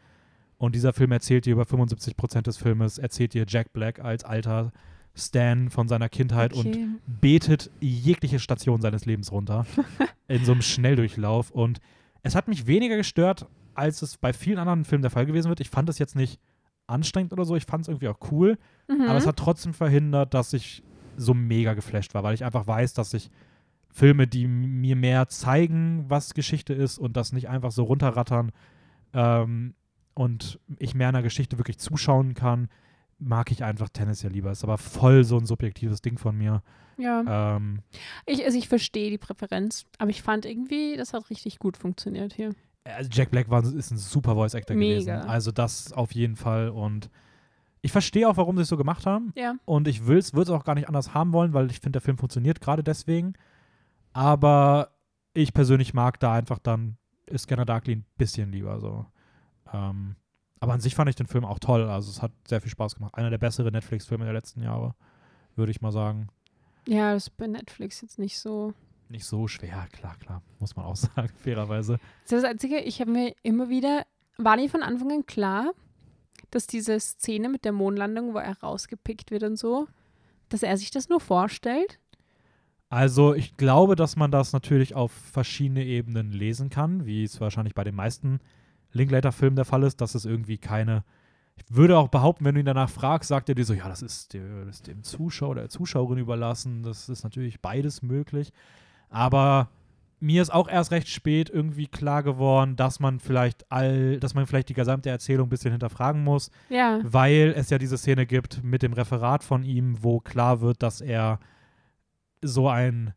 Und dieser Film erzählt dir über 75% des Filmes, erzählt dir Jack Black als alter Stan von seiner Kindheit und Okay. betet jegliche Station seines Lebens runter in so einem Schnelldurchlauf. Und es hat mich weniger gestört, als es bei vielen anderen Filmen der Fall gewesen wird. Ich fand es jetzt nicht anstrengend oder so, ich fand es irgendwie auch cool, Mhm. aber es hat trotzdem verhindert, dass ich so mega geflasht war, weil ich einfach weiß, dass ich Filme, die mir mehr zeigen, was Geschichte ist und das nicht einfach so runterrattern ähm, und ich mehr einer Geschichte wirklich zuschauen kann, mag ich einfach Tennis ja lieber. Ist aber voll so ein subjektives Ding von mir. ja. Ähm, Ich, also ich verstehe die Präferenz, aber ich fand irgendwie, das hat richtig gut funktioniert hier. also Jack Black war, ist ein super Voice Actor Mega. gewesen. Also das auf jeden Fall. Und ich verstehe auch, warum sie es so gemacht haben. Ja. Und ich würde es auch gar nicht anders haben wollen, weil ich finde, der Film funktioniert gerade deswegen. Aber ich persönlich mag da einfach dann Scanner Darkly ein bisschen lieber so. Ähm, aber an sich fand ich den Film auch toll. Also es hat sehr viel Spaß gemacht. Einer der besseren Netflix-Filme der letzten Jahre, würde ich mal sagen. Ja, das ist bei Netflix jetzt nicht so. Nicht so schwer, klar, klar. Muss man auch sagen, fairerweise. Das ist das Einzige, ich habe mir immer wieder, war nicht von Anfang an klar, dass diese Szene mit der Mondlandung, wo er rausgepickt wird und so, dass er sich das nur vorstellt. Also ich glaube, dass man das natürlich auf verschiedene Ebenen lesen kann, wie es wahrscheinlich bei den meisten Linklater-Filmen der Fall ist, dass es irgendwie keine. Ich würde auch behaupten, wenn du ihn danach fragst, sagt er dir so, ja, das ist, das ist dem Zuschauer oder der Zuschauerin überlassen. Das ist natürlich beides möglich. Aber mir ist auch erst recht spät irgendwie klar geworden, dass man vielleicht all, dass man vielleicht die gesamte Erzählung ein bisschen hinterfragen muss Ja. weil es ja diese Szene gibt mit dem Referat von ihm, wo klar wird, dass er so ein,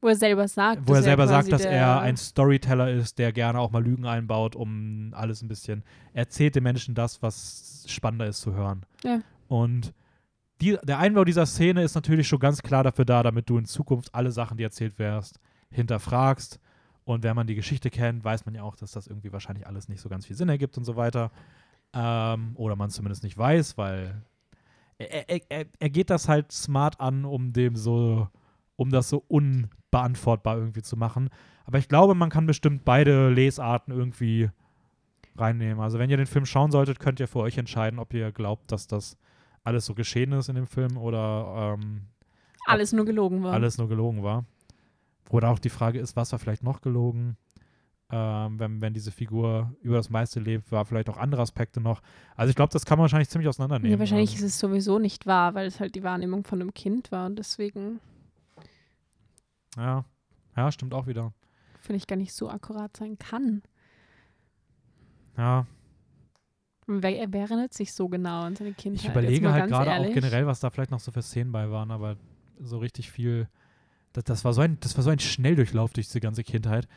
Wo er selber sagt. wo er dass selber sagt, dass er ein Storyteller ist, der gerne auch mal Lügen einbaut, um alles ein bisschen, er erzählt den Menschen das, was spannender ist zu hören. Ja. Und die, der Einbau dieser Szene ist natürlich schon ganz klar dafür da, damit du in Zukunft alle Sachen, die erzählt wärst, hinterfragst. Und wenn man die Geschichte kennt, weiß man ja auch, dass das irgendwie wahrscheinlich alles nicht so ganz viel Sinn ergibt und so weiter. Ähm, oder man es zumindest nicht weiß, weil er, er, er, er geht das halt smart an, um dem so, um das so unbeantwortbar irgendwie zu machen. Aber ich glaube, man kann bestimmt beide Lesarten irgendwie reinnehmen. Also wenn ihr den Film schauen solltet, könnt ihr für euch entscheiden, ob ihr glaubt, dass das alles so geschehen ist in dem Film oder ähm, Alles nur gelogen war. alles nur gelogen war. Oder auch die Frage ist, was war vielleicht noch gelogen? Ähm, wenn, wenn diese Figur über das meiste lebt, war vielleicht auch andere Aspekte noch. Also ich glaube, das kann man wahrscheinlich ziemlich auseinandernehmen. Ja, wahrscheinlich ähm, ist es sowieso nicht wahr, weil es halt die Wahrnehmung von einem Kind war und deswegen ja. ja, stimmt auch wieder. finde ich gar nicht so akkurat sein kann. Ja, Wer, wer erinnert sich so genau an seine Kindheit? ich überlege halt gerade auch generell, was da vielleicht noch so für Szenen bei waren, aber so richtig viel. Das, das, war so ein, das war so ein Schnelldurchlauf durch diese ganze Kindheit,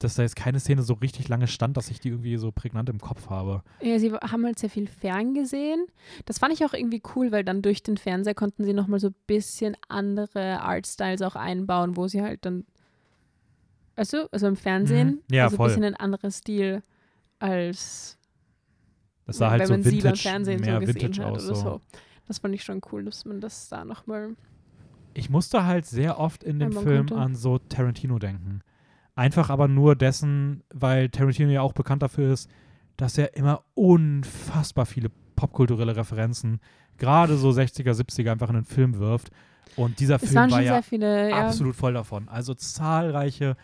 dass da jetzt keine Szene so richtig lange stand, dass ich die irgendwie so prägnant im Kopf habe. Ja, sie haben halt sehr viel ferngesehen. Das fand ich auch irgendwie cool, weil dann durch den Fernseher konnten sie nochmal so ein bisschen andere Artstyles auch einbauen, wo sie halt dann, also, also im Fernsehen, Mhm. Ja, also voll. ein bisschen ein anderer Stil als Das sah halt wenn so man sie beim Vintage, Fernsehen mehr so gesehen Vintage hat aus. oder So. so. Das fand ich schon cool, dass man das da nochmal. Ich musste halt sehr oft in dem Film konnte. an so Tarantino denken. Einfach aber nur dessen, weil Tarantino ja auch bekannt dafür ist, dass er immer unfassbar viele popkulturelle Referenzen, gerade so 60er, 70er, einfach in den Film wirft. Und dieser Es Film war ja viele, ja. absolut voll davon. Also zahlreiche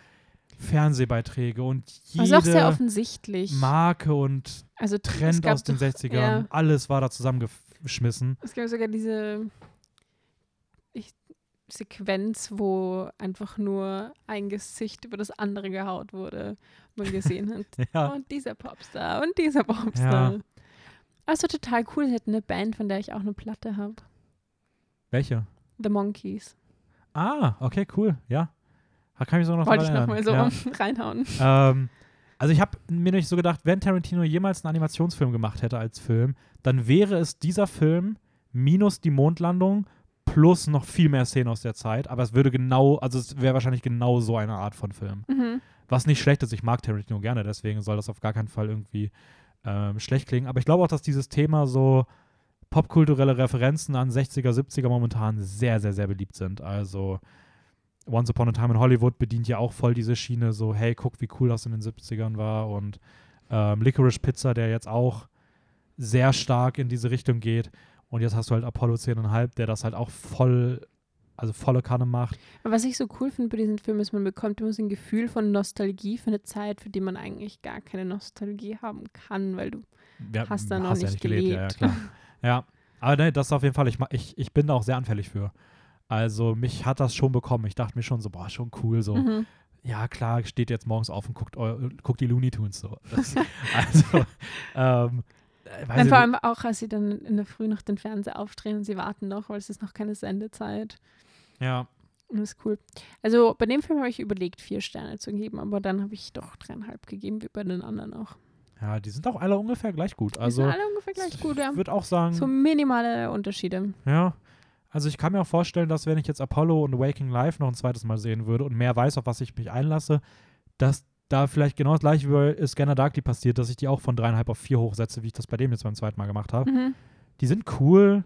Fernsehbeiträge und Also auch sehr jede offensichtlich. Marke und also Trend aus den doch- 60ern, Ja, alles war da zusammengeschmissen. es gab sogar diese Sequenz, wo einfach nur ein Gesicht über das andere gehaut wurde. Man gesehen hat. Ja, Und dieser Popstar und dieser Popstar. Ja. Also total cool. Sie hatten eine Band, von der ich auch eine Platte habe. welche? The Monkeys. Ah, okay, cool, ja. Da kann ich so noch Wollte ich nochmal so erinnern. reinhauen. Ja. Ähm, also ich habe mir nicht so gedacht, wenn Tarantino jemals einen Animationsfilm gemacht hätte als Film, dann wäre es dieser Film minus die Mondlandung plus noch viel mehr Szenen aus der Zeit. Aber es würde genau, also es wäre wahrscheinlich genau so eine Art von Film. Mhm. Was nicht schlecht ist, ich mag Tarantino gerne, deswegen soll das auf gar keinen Fall irgendwie ähm, schlecht klingen. Aber ich glaube auch, dass dieses Thema so popkulturelle Referenzen an 60er, 70er momentan sehr, sehr, sehr beliebt sind. Also Once Upon a Time in Hollywood bedient ja auch voll diese Schiene, so, hey, guck, wie cool das in den 70ern war. Und ähm, Licorice Pizza, der jetzt auch sehr stark in diese Richtung geht. Und jetzt hast du halt Apollo 10,5, der das halt auch voll, also volle Kanne macht. Was ich so cool finde bei diesen Filmen ist, man bekommt immer so ein Gefühl von Nostalgie für eine Zeit, für die man eigentlich gar keine Nostalgie haben kann, weil du Ja, Hast da noch hast ja nicht gelebt. Ja, ja, gelebt. klar. ja, aber ne, das auf jeden Fall, ich, ich, ich bin da auch sehr anfällig für. Also mich hat das schon bekommen. Ich dachte mir schon so, boah, schon cool, so. Mhm. Ja, klar, steht jetzt morgens auf und guckt, guckt die Looney Tunes so. Das, also, ähm, äh, Dann ich vor allem auch, als sie dann in der Früh noch den Fernseher aufdrehen und sie warten noch, weil es ist noch keine Sendezeit. ja, Und das ist cool. Also bei dem Film habe ich überlegt, vier Sterne zu geben, aber dann habe ich doch dreieinhalb gegeben, wie bei den anderen auch. ja, die sind auch alle ungefähr gleich gut. Die Also sind alle ungefähr gleich gut, ja. ich würde auch sagen, So minimale Unterschiede. ja. Also ich kann mir auch vorstellen, dass wenn ich jetzt Apollo und Waking Life noch ein zweites Mal sehen würde und mehr weiß, auf was ich mich einlasse, dass da vielleicht genau das gleiche wie bei Scanner Darkly passiert, dass ich die auch von dreieinhalb auf vier hochsetze, wie ich das bei dem jetzt beim zweiten Mal gemacht habe. Mhm. Die sind cool.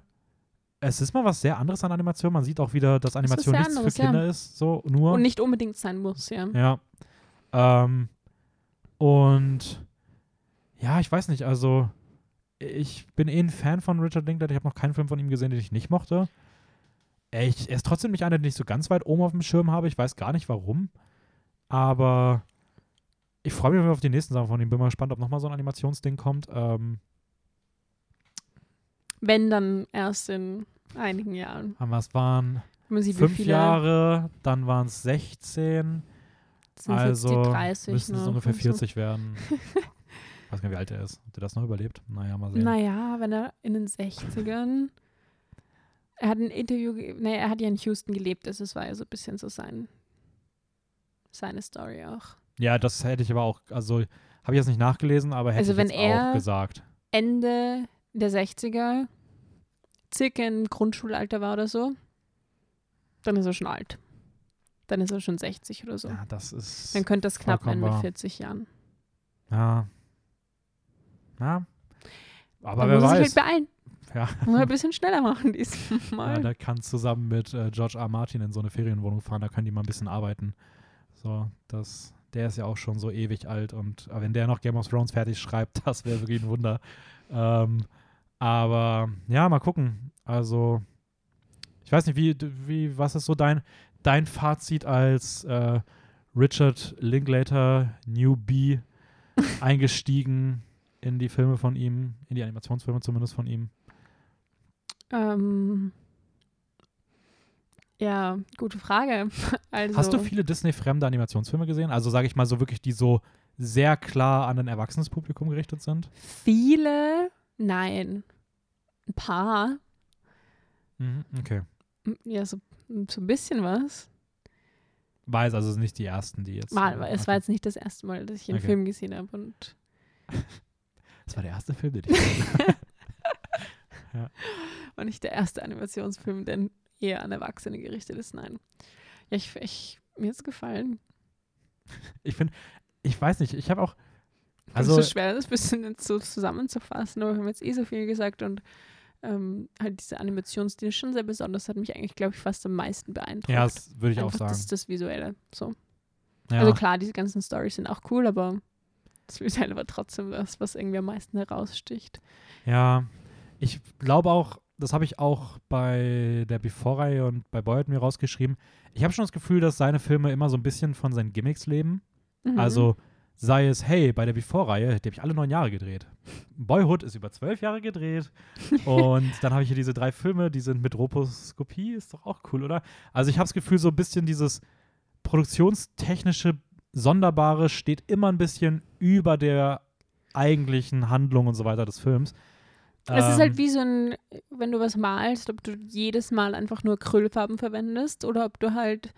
Es ist mal was sehr anderes an Animation. Man sieht auch wieder, dass Animation nichts anderes, für ja. Kinder ist. So nur. Und nicht unbedingt sein muss, ja. Ja. Ähm, und ja, ich weiß nicht, also ich bin eh ein Fan von Richard Linklater. Ich habe noch keinen Film von ihm gesehen, den ich nicht mochte. Ich, er ist trotzdem nicht einer, den ich so ganz weit oben auf dem Schirm habe. Ich weiß gar nicht warum. Aber ich freue mich auf die nächsten Sachen von ihm. Bin mal gespannt, ob nochmal so ein Animationsding kommt. Ähm, Wenn dann erst in einigen Jahren. aber es waren fünf Jahre, dann waren es 16. sind also jetzt die 30 müssten es noch ungefähr und so. 40 werden. ich weiß gar nicht, wie alt er ist. Hat er das noch überlebt? Naja, mal sehen. Naja, wenn er in den 60ern. Er hat ein Interview, nee, er hat ja in Houston gelebt, also es war ja so ein bisschen so sein, seine Story auch. Ja, das hätte ich aber auch, also habe ich jetzt nicht nachgelesen, aber hätte Also ich wenn jetzt er- auch gesagt. Ende der 60er, circa im Grundschulalter war oder so, dann ist er schon alt. Dann ist er schon 60 oder so. Ja, das ist. Dann könnte das knapp werden mit wahr. 40 Jahren. Ja. Ja. Aber Man wer muss weiß. sich halt beeilen. ja. Muss ein bisschen schneller machen ja, diesmal. der kann zusammen mit äh, George R. Martin in so eine Ferienwohnung fahren, da können die mal ein bisschen arbeiten. So, das, der ist ja auch schon so ewig alt und wenn der noch Game of Thrones fertig schreibt, das wäre wirklich ein Wunder. Ähm, aber ja, mal gucken. Also, ich weiß nicht, wie, wie was ist so dein, dein Fazit als äh, Richard Linklater Newbie eingestiegen in die Filme von ihm, in die Animationsfilme zumindest von ihm? Ähm, ja, gute Frage. Also, Hast du viele Disney-fremde Animationsfilme gesehen? Also sage ich mal so wirklich, die so sehr klar an ein erwachsenes Publikum gerichtet sind? viele? Nein. Ein paar. Mhm, okay. Ja, so, so ein bisschen was. Weiß also es sind nicht die ersten, die jetzt. Mal, es okay. war jetzt nicht das erste Mal, dass ich einen Okay. Film gesehen habe. Und, Das war der erste Film, den ich gesehen und nicht der erste Animationsfilm, der eher an Erwachsene gerichtet ist. Nein. Ja, ich, ich, mir ist gefallen. Ich finde, ich weiß nicht, ich habe auch. Also, es ist so schwer, das ein bisschen jetzt so zusammenzufassen, aber wir haben jetzt eh so viel gesagt und ähm, halt diese Animationsstil ist schon sehr besonders, hat mich eigentlich, glaube ich, fast am meisten beeindruckt. ja, das würde ich auch Einfach sagen. Das, das Visuelle. So. ja. Also klar, diese ganzen Stories sind auch cool, aber das Visuelle war trotzdem das, was irgendwie am meisten heraussticht. Ja, ich glaube auch, das habe ich auch bei der Before-Reihe und bei Boyd mir rausgeschrieben. Ich habe schon das Gefühl, dass seine Filme immer so ein bisschen von seinen Gimmicks leben. Mhm. Also sei es, hey, bei der Before-Reihe, die habe ich alle neun Jahre gedreht. Boyhood ist über zwölf Jahre gedreht. und dann habe ich hier diese drei Filme, die sind mit Roposkopie, ist doch auch cool, oder? Also ich habe das Gefühl, so ein bisschen dieses produktionstechnische Sonderbare steht immer ein bisschen über der eigentlichen Handlung und so weiter des Films. Es ist Ähm, halt wie so ein, wenn du was malst, ob du jedes Mal einfach nur Acrylfarben verwendest oder ob du halt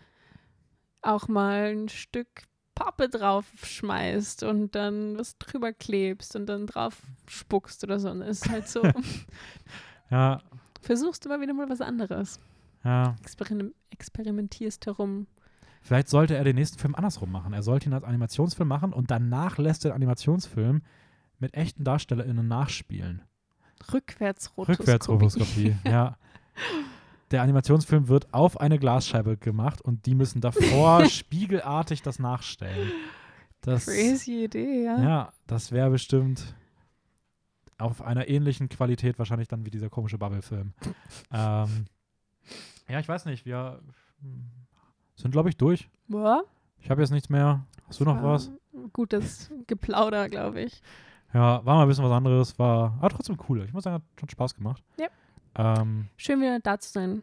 auch mal ein Stück Pappe drauf schmeißt und dann was drüber klebst und dann drauf spuckst oder so. Und es ist halt so, Ja, versuchst immer wieder mal was anderes. ja. Experim experimentierst herum. Vielleicht sollte er den nächsten Film andersrum machen. Er sollte ihn als Animationsfilm machen und danach lässt er den Animationsfilm mit echten DarstellerInnen nachspielen. Rückwärtsrotoskopie. Rückwärtsrotoskopie, ja. Der Animationsfilm wird auf eine Glasscheibe gemacht und die müssen davor spiegelartig das nachstellen. Das, Crazy Idee, ja. Ja, das wäre bestimmt auf einer ähnlichen Qualität wahrscheinlich dann wie dieser komische Bubble-Film. ähm, ja, ich weiß nicht, wir sind, glaube ich, durch. Boah, Ich habe jetzt nichts mehr. Hast du noch was? Gutes Geplauder, glaube ich. Ja, war mal ein bisschen was anderes, war aber trotzdem cool. Ich muss sagen, hat schon Spaß gemacht. Ja. Ähm, Schön wieder da zu sein.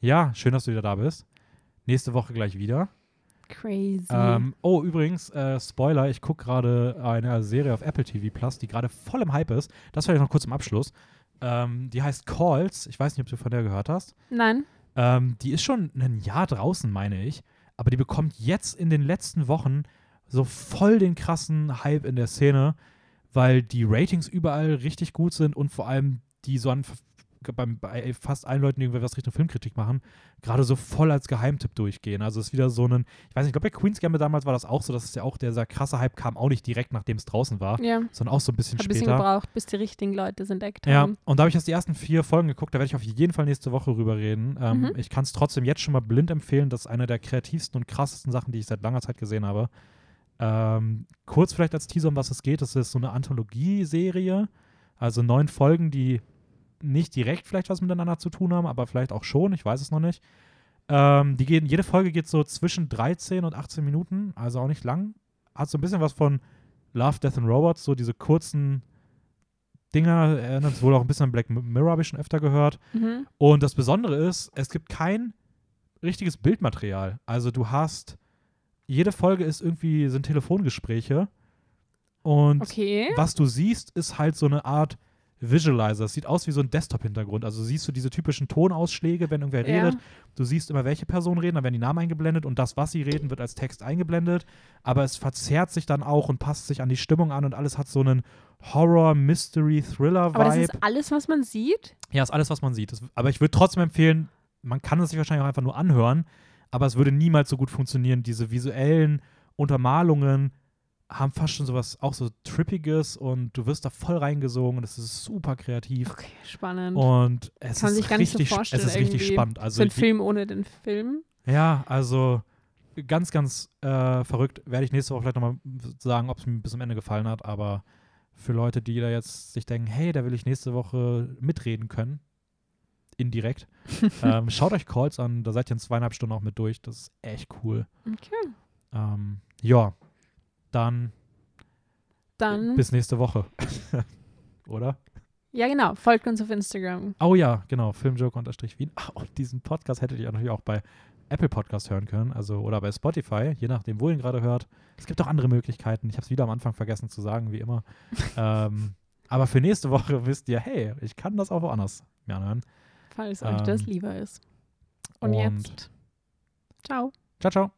ja, schön, dass du wieder da bist. Nächste Woche gleich wieder. Crazy. Ähm, oh, übrigens, äh, Spoiler, ich gucke gerade eine Serie auf Apple TV Plus, die gerade voll im Hype ist. Das vielleicht noch kurz im Abschluss. Ähm, die heißt Calls. Ich weiß nicht, ob du von der gehört hast. Nein. Ähm, die ist schon ein Jahr draußen, meine ich. Aber die bekommt jetzt in den letzten Wochen so voll den krassen Hype in der Szene, weil die Ratings überall richtig gut sind und vor allem die so an beim, bei fast allen Leuten, die irgendwie was Richtung Filmkritik machen, gerade so voll als Geheimtipp durchgehen. Also es ist wieder so ein, ich weiß nicht, ich glaube bei Queen's Gambit damals war das auch so, dass es ja auch, dieser krasse Hype kam auch nicht direkt, nachdem es draußen war, Ja. sondern auch so ein bisschen Hat ein bisschen später. gebraucht, bis die richtigen Leute es entdeckt Ja, haben. und da habe ich jetzt die ersten vier Folgen geguckt, da werde ich auf jeden Fall nächste Woche rüber reden. Ähm, Mhm. Ich kann es trotzdem jetzt schon mal blind empfehlen, das ist eine der kreativsten und krassesten Sachen, die ich seit langer Zeit gesehen habe. Ähm, kurz vielleicht als Teaser, um was es geht, das ist so eine Anthologieserie, also neun Folgen, die nicht direkt vielleicht was miteinander zu tun haben, aber vielleicht auch schon, ich weiß es noch nicht. Ähm, die gehen, jede Folge geht so zwischen 13 und 18 Minuten, also auch nicht lang. Hat so ein bisschen was von Love, Death and Robots, so diese kurzen Dinger, erinnert wohl auch ein bisschen an Black Mirror, habe ich schon öfter gehört. Mhm. Und das Besondere ist, es gibt kein richtiges Bildmaterial. Also du hast, jede Folge ist irgendwie, sind Telefongespräche. Und Okay. was du siehst, ist halt so eine Art Visualizer. Es sieht aus wie so ein Desktop-Hintergrund. Also siehst du diese typischen Tonausschläge, wenn irgendwer Ja. redet. Du siehst immer, welche Personen reden, dann werden die Namen eingeblendet und das, was sie reden, wird als Text eingeblendet. Aber es verzerrt sich dann auch und passt sich an die Stimmung an und alles hat so einen Horror, Mystery, Thriller-Vibe. Aber das ist alles, was man sieht? Ja, ist alles, was man sieht. Das, aber ich würde trotzdem empfehlen, man kann es sich wahrscheinlich auch einfach nur anhören, aber es würde niemals so gut funktionieren. Diese visuellen Untermalungen haben fast schon sowas auch so Trippiges und du wirst da voll reingesogen und es ist super kreativ. Okay, spannend. Und es Kann ist sich gar nicht so richtig, vorstellen es ist richtig spannend. so Also ein ich- Film ohne den Film. ja, also ganz, ganz äh, verrückt. Werde ich nächste Woche vielleicht nochmal sagen, ob es mir bis zum Ende gefallen hat. Aber für Leute, die da jetzt sich denken, hey, da will ich nächste Woche mitreden können, indirekt, ähm, schaut euch Calls an. Da seid ihr in zweieinhalb Stunden auch mit durch. Das ist echt cool. Okay. Ähm, ja, dann Dann, bis nächste Woche. Oder? ja genau, folgt uns auf Instagram. Oh ja, genau, Filmjoke-Wien. Und diesen Podcast hättet ihr natürlich auch bei Apple Podcast hören können, also oder bei Spotify, je nachdem, wo ihr ihn gerade hört. Es gibt auch andere Möglichkeiten. Ich habe es wieder am Anfang vergessen zu sagen, wie immer. ähm, aber für nächste Woche wisst ihr, hey, ich kann das auch woanders mir anhören. Falls euch das Ähm, lieber ist. Und- jetzt. Ciao. Ciao, ciao.